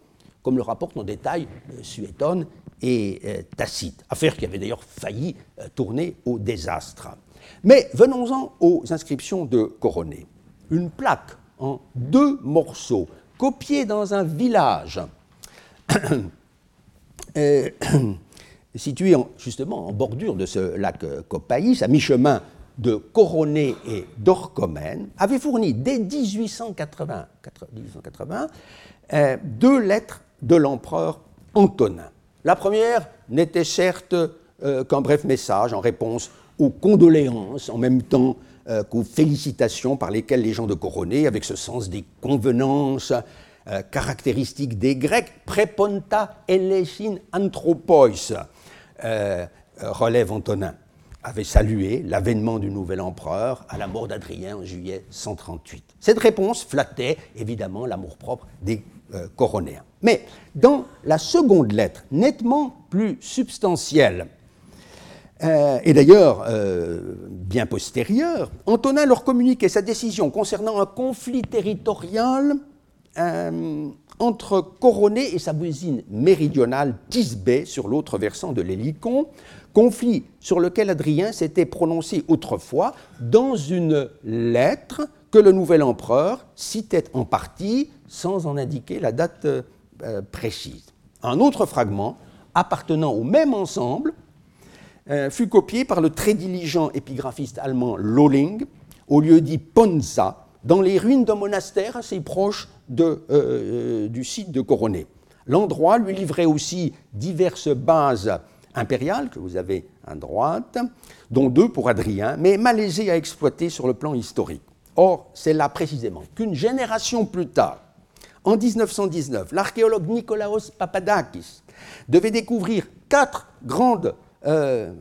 comme le rapportent en détail Suétone et Tacite, affaire qui avait d'ailleurs failli tourner au désastre. Mais venons-en aux inscriptions de Coronet. Une plaque en deux morceaux copié dans un village euh, situé justement en bordure de ce lac Copaïs, à mi-chemin de Coroné et d'Orcomène, avait fourni dès 1880, euh, deux lettres de l'empereur Antonin. La première n'était certes euh, qu'un bref message en réponse aux condoléances, en même temps euh, qu'aux félicitations par lesquelles les gens de Coroné, avec ce sens des convenances euh, caractéristiques des Grecs, preponta elesin anthropois, euh, relève Antonin, avait salué l'avènement du nouvel empereur à la mort d'Adrien en juillet 138. Cette réponse flattait évidemment l'amour-propre des Coronéens. Mais dans la seconde lettre, nettement plus substantielle, euh, et d'ailleurs euh, bien postérieure, Antonin leur communiquait sa décision concernant un conflit territorial euh, entre Coroné et sa voisine méridionale Tisbé sur l'autre versant de l'Hélicon, conflit sur lequel Adrien s'était prononcé autrefois dans une lettre que le nouvel empereur citait en partie sans en indiquer la date précise. Un autre fragment appartenant au même ensemble euh, fut copié par le très diligent épigraphiste allemand Lolling au lieu dit Ponza, dans les ruines d'un monastère assez proche euh, du site de Coroné. L'endroit lui livrait aussi diverses bases impériales, que vous avez à droite, dont deux pour Adrien, mais malaisées à exploiter sur le plan historique. Or, c'est là précisément qu'une génération plus tard, en 1919, l'archéologue Nikolaos Papadakis devait découvrir quatre grandes euh,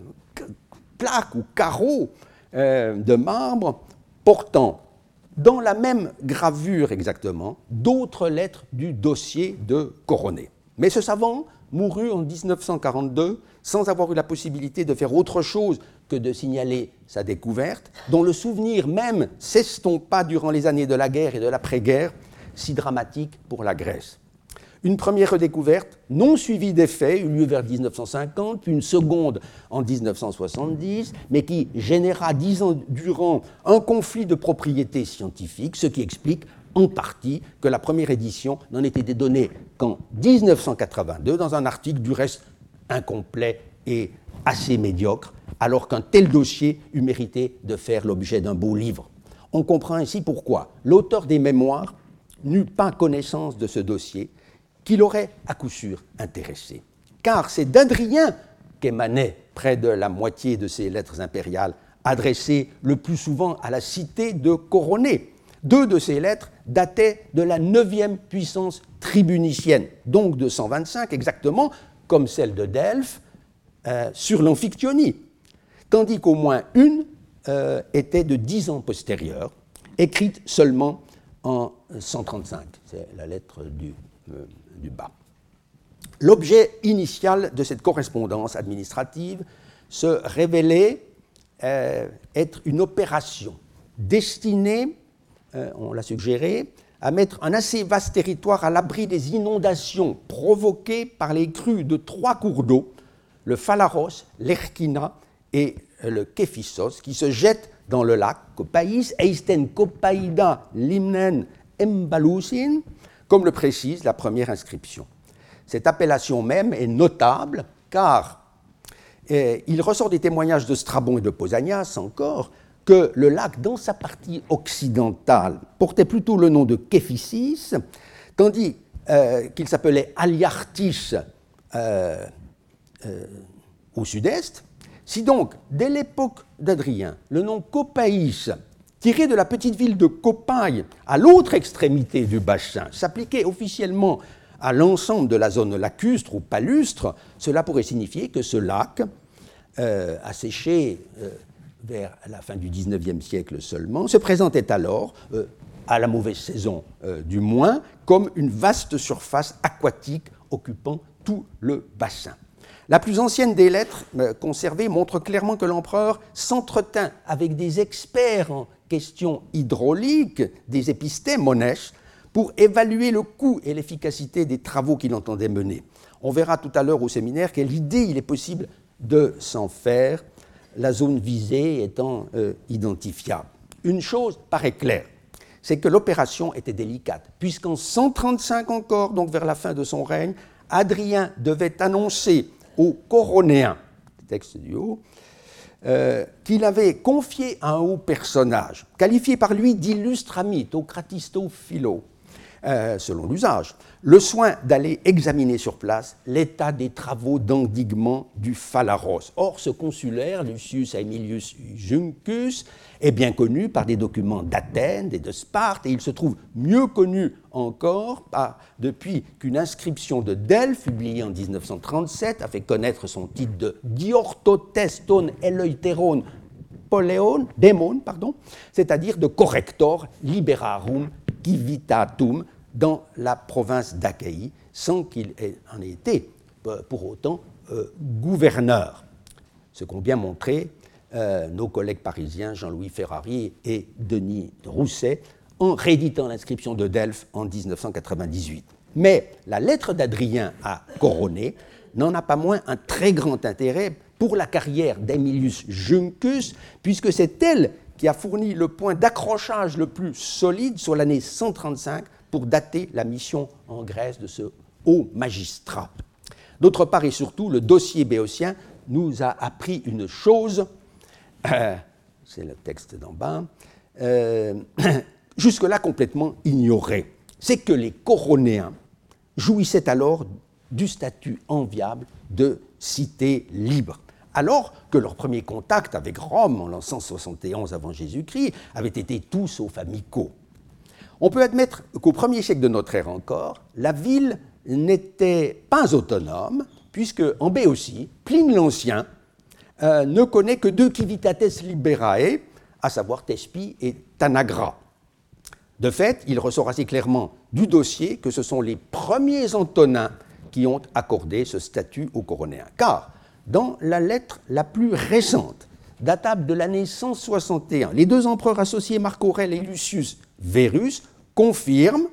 plaques ou carreaux euh, de marbre portant dans la même gravure exactement d'autres lettres du dossier de Coronet. Mais ce savant mourut en 1942 sans avoir eu la possibilité de faire autre chose que de signaler sa découverte, dont le souvenir même s'estompa durant les années de la guerre et de l'après-guerre, si dramatique pour la Grèce. Une première redécouverte, non suivie d'effet, eut lieu vers 1950, puis une seconde en 1970, mais qui généra dix ans durant un conflit de propriété scientifique, ce qui explique en partie que la première édition n'en était donnée qu'en 1982, dans un article du reste incomplet et assez médiocre, alors qu'un tel dossier eût mérité de faire l'objet d'un beau livre. On comprend ainsi pourquoi l'auteur des mémoires n'eut pas connaissance de ce dossier qui l'aurait à coup sûr intéressé. Car c'est d'Adrien qu'émanait près de la moitié de ces lettres impériales, adressées le plus souvent à la cité de Coroné. Deux de ces lettres dataient de la neuvième puissance tribunicienne, donc de 125 exactement, comme celle de Delphes, euh, sur l'Amphictyonie, tandis qu'au moins une euh, était de dix ans postérieure, écrite seulement en 135. C'est la lettre du euh, du bas. L'objet initial de cette correspondance administrative se révélait euh, être une opération destinée, euh, on l'a suggéré, à mettre un assez vaste territoire à l'abri des inondations provoquées par les crues de trois cours d'eau, le Phalaros, l'Erkina et le Képhissos, qui se jettent dans le lac Kopaïs, Eisten Kopaïda Limnen Embalousin, comme le précise la première inscription. Cette appellation même est notable car eh, il ressort des témoignages de Strabon et de Pausanias encore que le lac, dans sa partie occidentale, portait plutôt le nom de Képhissis, tandis euh, qu'il s'appelait Aliartis euh, euh, au sud-est. Si donc, dès l'époque d'Adrien, le nom Copaïs, tiré de la petite ville de Copaille, à l'autre extrémité du bassin, s'appliquait officiellement à l'ensemble de la zone lacustre ou palustre, cela pourrait signifier que ce lac a séché vers la fin du XIXe siècle seulement, se présentait alors, euh, à la mauvaise saison euh, du moins, comme une vaste surface aquatique occupant tout le bassin. La plus ancienne des lettres euh, conservées montre clairement que l'empereur s'entretint avec des experts en questions hydrauliques, des épistémones, pour évaluer le coût et l'efficacité des travaux qu'il entendait mener. On verra tout à l'heure au séminaire quelle idée il est possible de s'en faire la zone visée étant euh, identifiable. Une chose paraît claire, c'est que l'opération était délicate, puisqu'en 135 encore, donc vers la fin de son règne, Adrien devait annoncer aux Coronéens, texte du haut, euh, qu'il avait confié à un haut personnage, qualifié par lui d'illustre ami, au philo, euh, selon l'usage, le soin d'aller examiner sur place l'état des travaux d'endiguement du Phalaros. Or, ce consulaire, Lucius Aemilius Juncus, est bien connu par des documents d'Athènes et de Sparte, et il se trouve mieux connu encore depuis qu'une inscription de Delphes, publiée en 1937, a fait connaître son titre de Diortoteston Eleuteron Poleon, démon, c'est-à-dire de corrector liberarum Civitatum dans la province d'Achaïe, sans qu'il en ait été euh, pour autant euh, gouverneur. Ce qu'ont bien montré euh, nos collègues parisiens Jean-Louis Ferrari et Denis Rousset en rééditant l'inscription de Delphes en 1998. Mais la lettre d'Adrien à Coroné n'en a pas moins un très grand intérêt pour la carrière d'Emilius Juncus, puisque c'est elle qui a fourni le point d'accrochage le plus solide sur l'année 135 pour dater la mission en Grèce de ce haut magistrat. D'autre part et surtout, le dossier béotien nous a appris une chose, euh, c'est le texte d'en bas, euh, jusque-là complètement ignorée, c'est que les Coronéens jouissaient alors du statut enviable de cité libre alors que leur premier contact avec Rome en l'an 171 avant Jésus-Christ avait été tout sauf amicaux. On peut admettre qu'au premier siècle de notre ère encore, la ville n'était pas autonome, puisque en Béotie, Pline l'Ancien euh, ne connaît que deux civitates liberae, à savoir Thespie et Tanagra. De fait, il ressort assez clairement du dossier que ce sont les premiers Antonins qui ont accordé ce statut aux Coronéens. Car dans la lettre la plus récente, datable de l'année 161, les deux empereurs associés Marc Aurèle et Lucius Verus confirment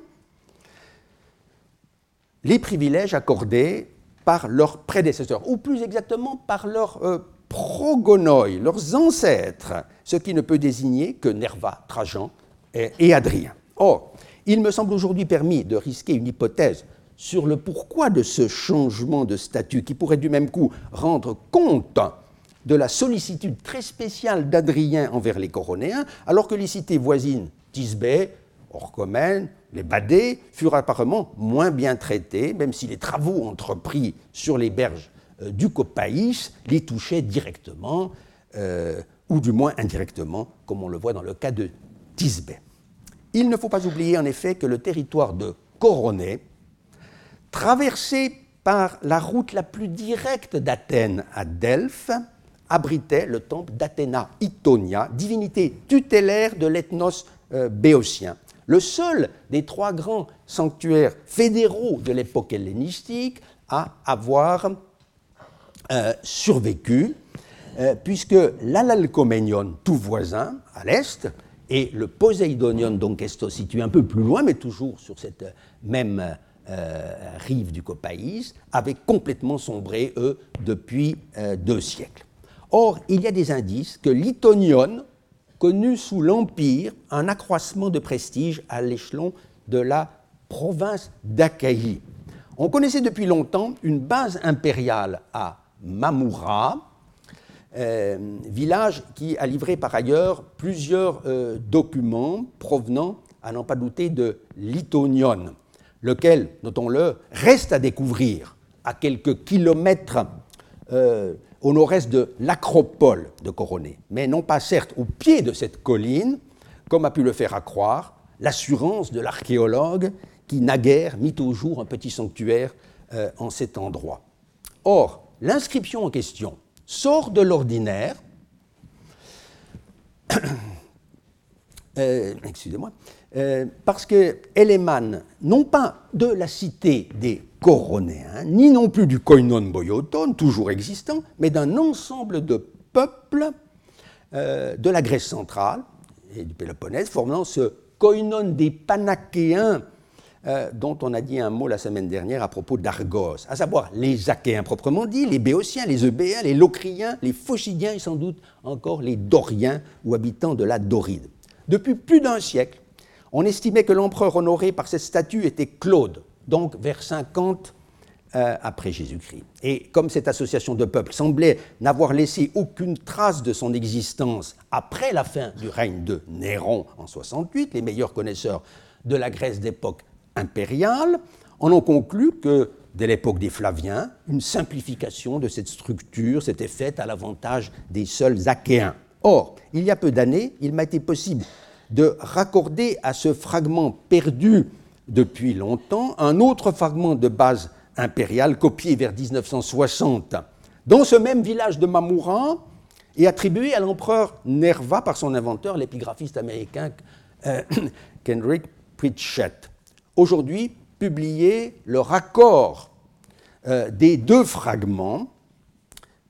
les privilèges accordés par leurs prédécesseurs, ou plus exactement par leurs euh, progonoi, leurs ancêtres, ce qui ne peut désigner que Nerva, Trajan et, et Adrien. Or, il me semble aujourd'hui permis de risquer une hypothèse sur le pourquoi de ce changement de statut qui pourrait du même coup rendre compte de la sollicitude très spéciale d'Adrien envers les Coronéens, alors que les cités voisines, Tisbé, Orchomène, les Badés, furent apparemment moins bien traités, même si les travaux entrepris sur les berges euh, du Copaïs les touchaient directement, euh, ou du moins indirectement, comme on le voit dans le cas de Tisbé. Il ne faut pas oublier en effet que le territoire de Coroné, traversé par la route la plus directe d'Athènes à Delphes, abritait le temple d'Athéna Itonia, divinité tutélaire de l'ethnos euh, béotien. Le seul des trois grands sanctuaires fédéraux de l'époque hellénistique à avoir euh, survécu. puisque l'Alalcoménion, tout voisin, à l'est, et le Poséidonion d'Onkesto, situé un peu plus loin, mais toujours sur cette même rive du Copaïs, avaient complètement sombré, eux, depuis deux siècles. Or, il y a des indices que l'Itonion connut sous l'Empire un accroissement de prestige à l'échelon de la province d'Achaïe. On connaissait depuis longtemps une base impériale à Mamoura, euh, village qui a livré par ailleurs plusieurs euh, documents provenant, à n'en pas douter, de l'Itonion, lequel, notons-le, reste à découvrir à quelques kilomètres euh, au nord-est de l'acropole de Coroné, mais non pas certes au pied de cette colline, comme a pu le faire accroire l'assurance de l'archéologue qui naguère mit au jour un petit sanctuaire euh, en cet endroit. Or, l'inscription en question sort de l'ordinaire, euh, excusez-moi, euh, parce qu'elle émane non pas de la cité des Coronéens, ni non plus du Koinon Boyoton, toujours existant, mais d'un ensemble de peuples de la Grèce centrale et du Péloponnèse, formant ce Koinon des Panachéens euh, dont on a dit un mot la semaine dernière à propos d'Argos, à savoir les Achéens proprement dit, les Béotiens, les Eubéens, les Locriens, les Phocidiens et sans doute encore les Doriens ou habitants de la Doride. Depuis plus d'un siècle, on estimait que l'empereur honoré par cette statue était Claude, donc vers 50 euh, après Jésus-Christ. Et comme cette association de peuples semblait n'avoir laissé aucune trace de son existence après la fin du règne de Néron en 68, les meilleurs connaisseurs de la Grèce d'époque impériale, en conclut que, dès l'époque des Flaviens, une simplification de cette structure s'était faite à l'avantage des seuls Achéens. Or, il y a peu d'années, il m'a été possible de raccorder à ce fragment perdu depuis longtemps un autre fragment de base impériale copié vers 1960 dans ce même village de Mamoura et attribué à l'empereur Nerva par son inventeur, l'épigraphiste américain euh, Kendrick Pritchett. Aujourd'hui publié le raccord euh, des deux fragments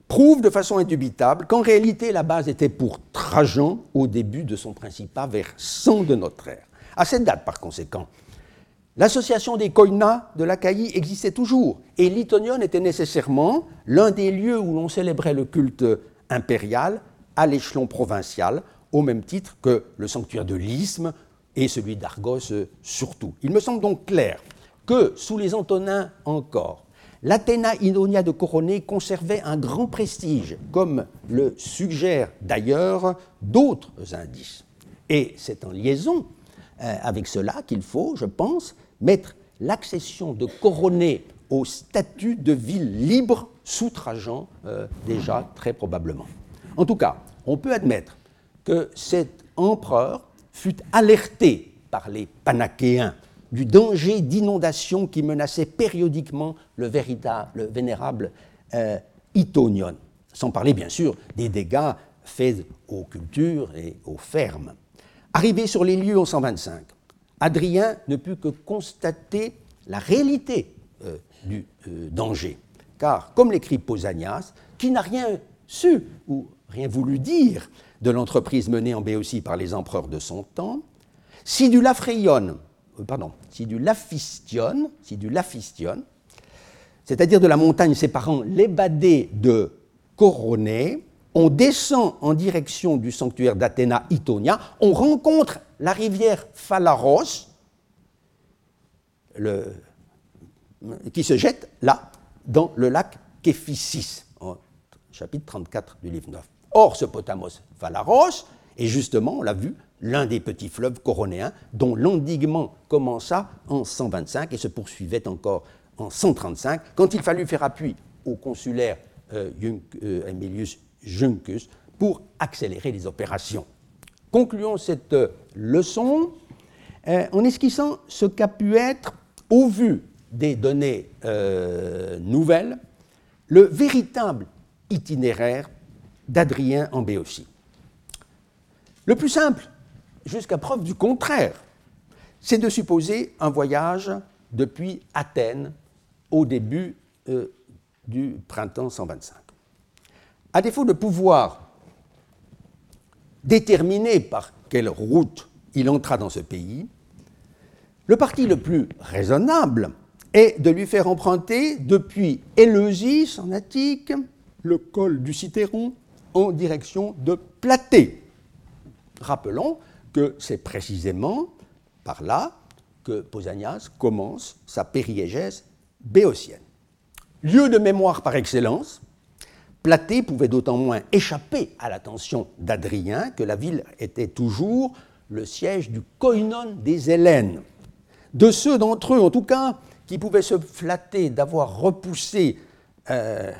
prouve de façon indubitable qu'en réalité la base était pour Trajan au début de son principat vers 100 de notre ère. À cette date, par conséquent, l'association des koinas de l'Achaïe existait toujours et l'Itonion était nécessairement l'un des lieux où l'on célébrait le culte impérial à l'échelon provincial, au même titre que le sanctuaire de l'Isthme et celui d'Argos euh, surtout. Il me semble donc clair que, sous les Antonins encore, l'Athéna Inonia de Coroné conservait un grand prestige, comme le suggèrent d'ailleurs d'autres indices. Et c'est en liaison euh, avec cela qu'il faut, je pense, mettre l'accession de Coroné au statut de ville libre sous Trajan, euh, déjà très probablement. En tout cas, on peut admettre que cet empereur fut alerté par les Panachéens du danger d'inondation qui menaçait périodiquement le, vénérable euh, Itonion, sans parler bien sûr des dégâts faits aux cultures et aux fermes. Arrivé sur les lieux en 125, Adrien ne put que constater la réalité euh, du euh, danger, car, comme l'écrit Pausanias, qui n'a rien su ou rien voulu dire de l'entreprise menée en Béotie par les empereurs de son temps, si du euh, pardon, si du Laphistion, si du c'est-à-dire de la montagne séparant l'Ébadé de Coroné, on descend en direction du sanctuaire d'Athéna Itonia, on rencontre la rivière Phalaros, qui se jette là, dans le lac Képhissis, au chapitre 34 du livre 9. Or, ce Potamos Phalaros est justement, on l'a vu, l'un des petits fleuves coronéens dont l'endiguement commença en 125 et se poursuivait encore en 135, quand il fallut faire appui au consulaire euh, euh, Emilius Juncus pour accélérer les opérations. Concluons cette euh, leçon en esquissant ce qu'a pu être, au vu des données nouvelles, le véritable itinéraire d'Adrien en Béotie. Le plus simple, jusqu'à preuve du contraire, c'est de supposer un voyage depuis Athènes au début euh, du printemps 125. à défaut de pouvoir déterminer par quelle route il entra dans ce pays, le parti le plus raisonnable est de lui faire emprunter depuis Éleusis en Attique le col du Citeron en direction de Platée. Rappelons que c'est précisément par là que Pausanias commence sa périégèse béotienne. Lieu de mémoire par excellence, Platée pouvait d'autant moins échapper à l'attention d'Adrien que la ville était toujours le siège du koinon des Hélènes. De ceux d'entre eux, en tout cas, qui pouvaient se flatter d'avoir repoussé euh,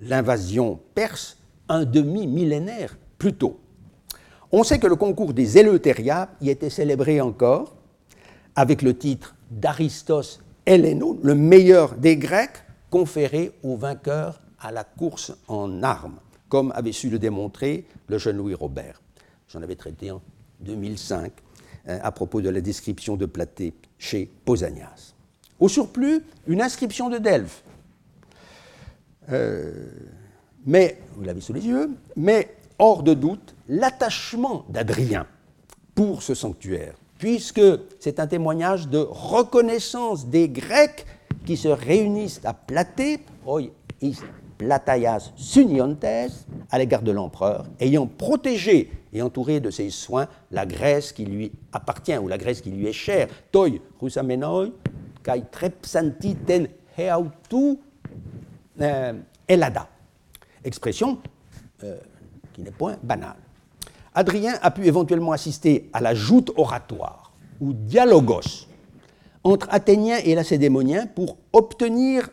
l'invasion perse un demi-millénaire plus tôt. On sait que le concours des Éleuthérias y était célébré encore avec le titre d'Aristos Héléno, le meilleur des Grecs, conféré aux vainqueurs à la course en armes, comme avait su le démontrer le jeune Louis Robert. J'en avais traité en 2005 euh, à propos de la description de Platée chez Pausanias. Au surplus, une inscription de Delphes. Euh, mais, vous l'avez sous les yeux, mais hors de doute, l'attachement d'Adrien pour ce sanctuaire, puisque c'est un témoignage de reconnaissance des Grecs qui se réunissent à Platée, Suniontes, à l'égard de l'empereur, ayant protégé et entouré de ses soins la Grèce qui lui appartient, ou la Grèce qui lui est chère. Toi, rusamenoi, kai trepsanti ten heautu euh, elada. Expression euh, qui n'est point banale. Adrien a pu éventuellement assister à la joute oratoire, ou dialogos, entre Athéniens et Lacédémoniens pour obtenir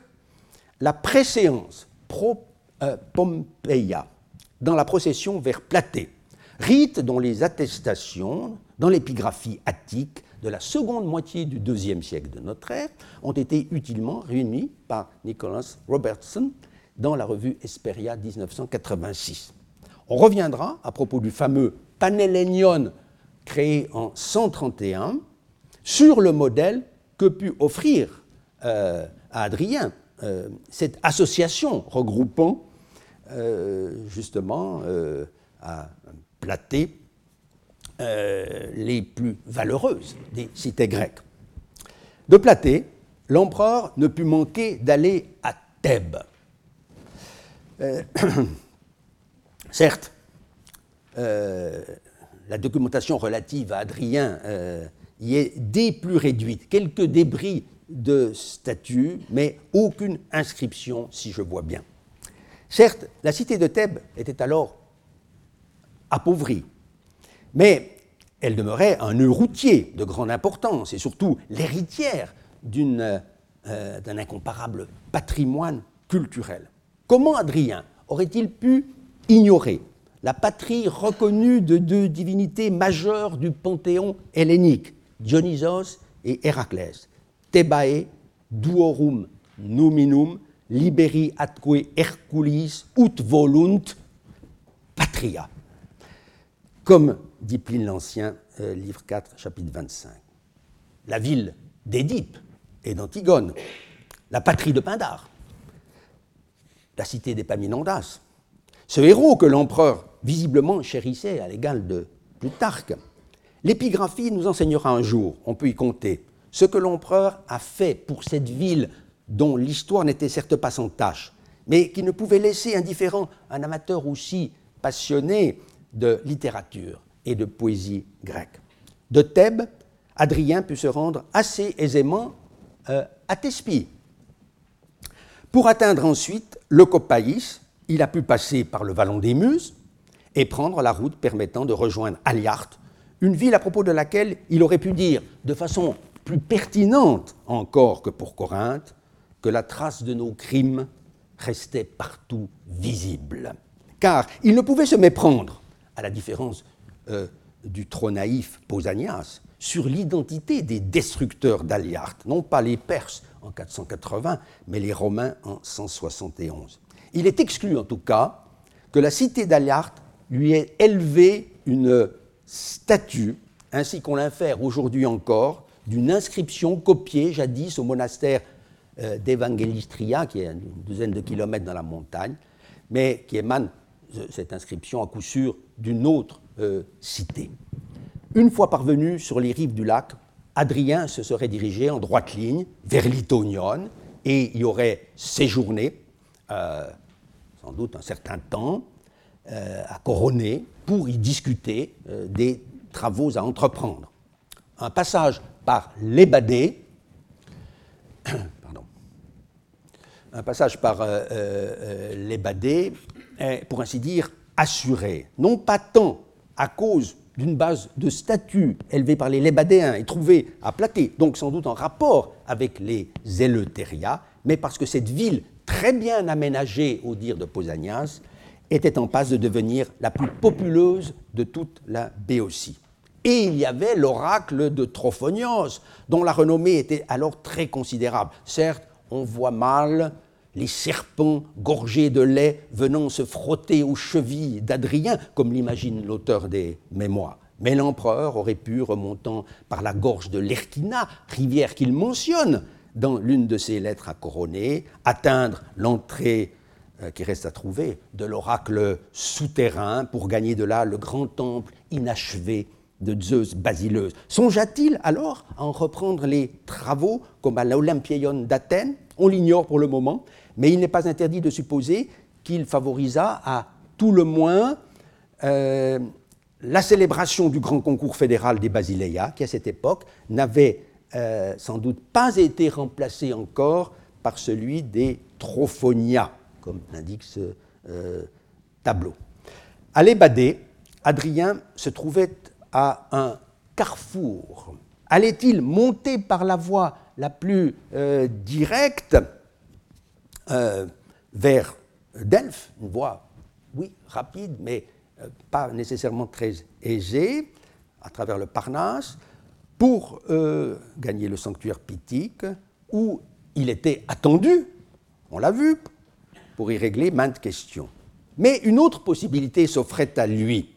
la préséance pro euh, dans la procession vers Platée, rite dont les attestations, dans l'épigraphie attique de la seconde moitié du deuxième siècle de notre ère, ont été utilement réunies par Nicholas Robertson dans la revue Esperia 1986. On reviendra à propos du fameux Panhellénion créé en 131 sur le modèle que put offrir euh, à Adrien euh, cette association regroupant euh, justement à Platée les plus valeureuses des cités grecques. De Platée, l'empereur ne put manquer d'aller à Thèbes. certes, la documentation relative à Adrien y est des plus réduite. Quelques débris de statues, mais aucune inscription, si je vois bien. Certes, la cité de Thèbes était alors appauvrie, mais elle demeurait un nœud routier de grande importance et surtout l'héritière euh, d'un incomparable patrimoine culturel. Comment Adrien aurait-il pu ignorer la patrie reconnue de deux divinités majeures du panthéon hellénique, Dionysos et Héraclès, Thebae, duorum numinum, liberi atque Herculis ut volunt patria. Comme dit Pline l'Ancien, euh, livre 4, chapitre 25. La ville d'Édipe et d'Antigone, la patrie de Pindare, la cité d'Epaminondas, ce héros que l'empereur visiblement chérissait à l'égal de Plutarque. L'épigraphie nous enseignera un jour, on peut y compter, ce que l'empereur a fait pour cette ville dont l'histoire n'était certes pas sans tâche, mais qui ne pouvait laisser indifférent un amateur aussi passionné de littérature et de poésie grecque. De Thèbes, Adrien put se rendre assez aisément euh, à Thespie. Pour atteindre ensuite le Copaïs, il a pu passer par le vallon des Muses et prendre la route permettant de rejoindre Aliarte, une ville à propos de laquelle il aurait pu dire de façon plus pertinente encore que pour Corinthe, que la trace de nos crimes restait partout visible. Car il ne pouvait se méprendre, à la différence euh, du trop naïf Pausanias, sur l'identité des destructeurs d'Aliarte, non pas les Perses en 480, mais les Romains en 171. Il est exclu en tout cas que la cité d'Aliarte lui ait élevé une statue, ainsi qu'on l'infère aujourd'hui encore, d'une inscription copiée jadis au monastère euh, d'Evangelistria, qui est une douzaine de kilomètres dans la montagne, mais qui émane cette inscription à coup sûr d'une autre cité. Une fois parvenu sur les rives du lac, Adrien se serait dirigé en droite ligne vers Litonion et y aurait séjourné, sans doute un certain temps, à Coroné pour y discuter des travaux à entreprendre. Un passage par l'Ébadé, pardon, un passage par euh, euh, est, pour ainsi dire, assuré, non pas tant à cause d'une base de statut élevée par les Lébadéens et trouvée à Platé, donc sans doute en rapport avec les Eleuthérias, mais parce que cette ville, très bien aménagée au dire de Pausanias, était en passe de devenir la plus populeuse de toute la Béotie. Et il y avait l'oracle de Trophonios, dont la renommée était alors très considérable. Certes, on voit mal les serpents gorgés de lait venant se frotter aux chevilles d'Adrien, comme l'imagine l'auteur des Mémoires. Mais l'empereur aurait pu, remontant par la gorge de l'Erquina, rivière qu'il mentionne dans l'une de ses lettres à Coroné, atteindre l'entrée euh, qui reste à trouver de l'oracle souterrain pour gagner de là le grand temple inachevé de Zeus basileuse. Songea-t-il alors à en reprendre les travaux comme à l'Olympieion d'Athènes? On l'ignore pour le moment, mais il n'est pas interdit de supposer qu'il favorisa à tout le moins euh, la célébration du grand concours fédéral des Basileia, qui à cette époque n'avait euh, sans doute pas été remplacé encore par celui des Trophonia, comme l'indique ce euh, tableau. À l'Ébadé, Adrien se trouvait à un carrefour. Allait-il monter par la voie la plus euh, directe vers Delphes, une voie, oui, rapide, mais pas nécessairement très aisée, à travers le Parnasse, pour gagner le sanctuaire pythique, où il était attendu, on l'a vu, pour y régler maintes questions. Mais une autre possibilité s'offrait à lui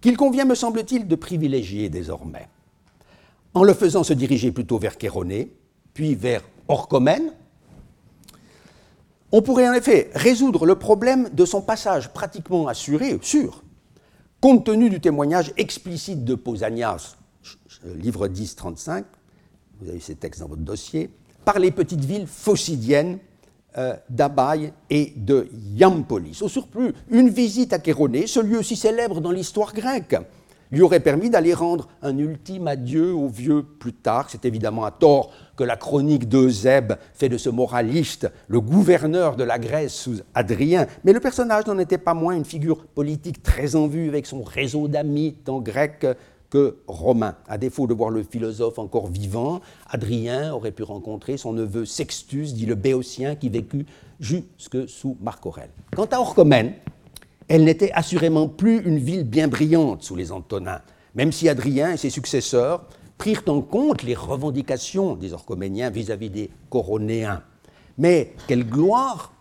qu'il convient, me semble-t-il, de privilégier désormais, en le faisant se diriger plutôt vers Chéronée, puis vers Orchomène. On pourrait en effet résoudre le problème de son passage pratiquement assuré, sûr, compte tenu du témoignage explicite de Pausanias, livre 10, 35, vous avez ces textes dans votre dossier, par les petites villes phocidiennes euh, d'Abaï et de Yampolis. Au surplus, une visite à Chéronée, ce lieu si célèbre dans l'histoire grecque, lui aurait permis d'aller rendre un ultime adieu aux vieux plus tard. C'est évidemment à tort que la chronique d'Eusèbe fait de ce moraliste le gouverneur de la Grèce sous Adrien, mais le personnage n'en était pas moins une figure politique très en vue avec son réseau d'amis tant grecs que romain. À défaut de voir le philosophe encore vivant, Adrien aurait pu rencontrer son neveu Sextus, dit le Béotien, qui vécut jusque sous Marc Aurèle. Quant à Orchomène, elle n'était assurément plus une ville bien brillante sous les Antonins, même si Adrien et ses successeurs prirent en compte les revendications des Orchoméniens vis-à-vis des Coronéens. Mais quelle gloire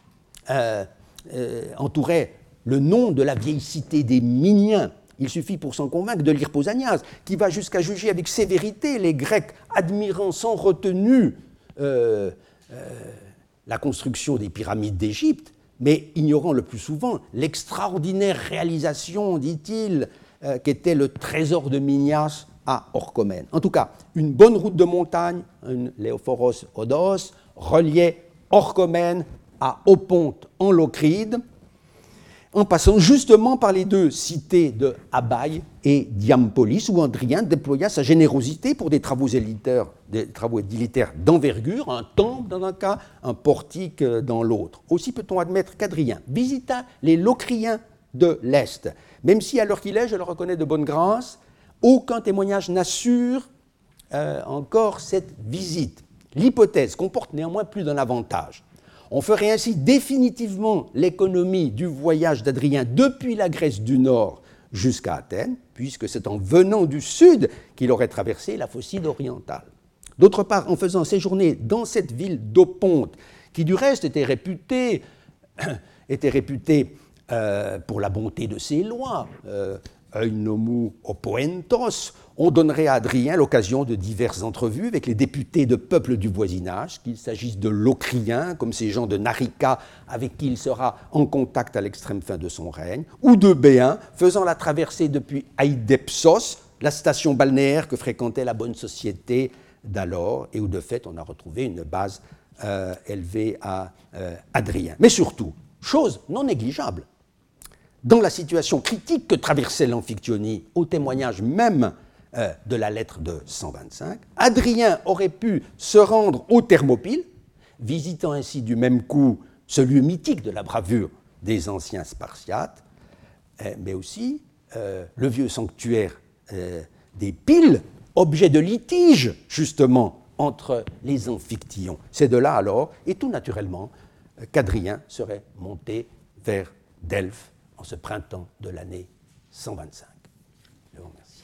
euh, euh, entourait le nom de la vieille cité des Miniens, il suffit pour s'en convaincre de lire Pausanias, qui va jusqu'à juger avec sévérité les Grecs admirant sans retenue euh, euh, la construction des pyramides d'Égypte, mais ignorant le plus souvent l'extraordinaire réalisation, dit-il, euh, qu'était le trésor de Minas à Orchomène. En tout cas, une bonne route de montagne, une Léophoros Odos, reliait Orchomène à Oponte en Locride, en passant justement par les deux cités de Abaï et Diampolis, où Andrien déploya sa générosité pour des travaux élitaires, des travaux édilitaires d'envergure, un temple dans un cas, un portique dans l'autre. Aussi peut-on admettre qu'Adrien visita les Locriens de l'Est, même si à l'heure qu'il est, je le reconnais de bonne grâce, aucun témoignage n'assure euh, encore cette visite. L'hypothèse comporte néanmoins plus d'un avantage. On ferait ainsi définitivement l'économie du voyage d'Adrien depuis la Grèce du Nord jusqu'à Athènes, puisque c'est en venant du sud qu'il aurait traversé la Phocide orientale. D'autre part, en faisant séjourner dans cette ville d'Oponte, qui du reste était réputée, était réputée euh, pour la bonté de ses lois, euh, opoentos, on donnerait à Adrien l'occasion de diverses entrevues avec les députés de peuples du voisinage, qu'il s'agisse de Locriens, comme ces gens de Narica avec qui il sera en contact à l'extrême fin de son règne, ou de Béens, faisant la traversée depuis Aïdepsos, la station balnéaire que fréquentait la bonne société d'alors, et où de fait on a retrouvé une base euh, élevée à euh, Adrien. Mais surtout, chose non négligeable, dans la situation critique que traversait l'Amphiktyonie, au témoignage même euh, de la lettre de 125, Adrien aurait pu se rendre au Thermopyle, visitant ainsi du même coup ce lieu mythique de la bravoure des anciens Spartiates, euh, mais aussi euh, le vieux sanctuaire des Piles, objet de litige justement entre les Amphictyons. C'est de là alors, et tout naturellement, qu'Adrien serait monté vers Delphes en ce printemps de l'année 125. Je vous remercie.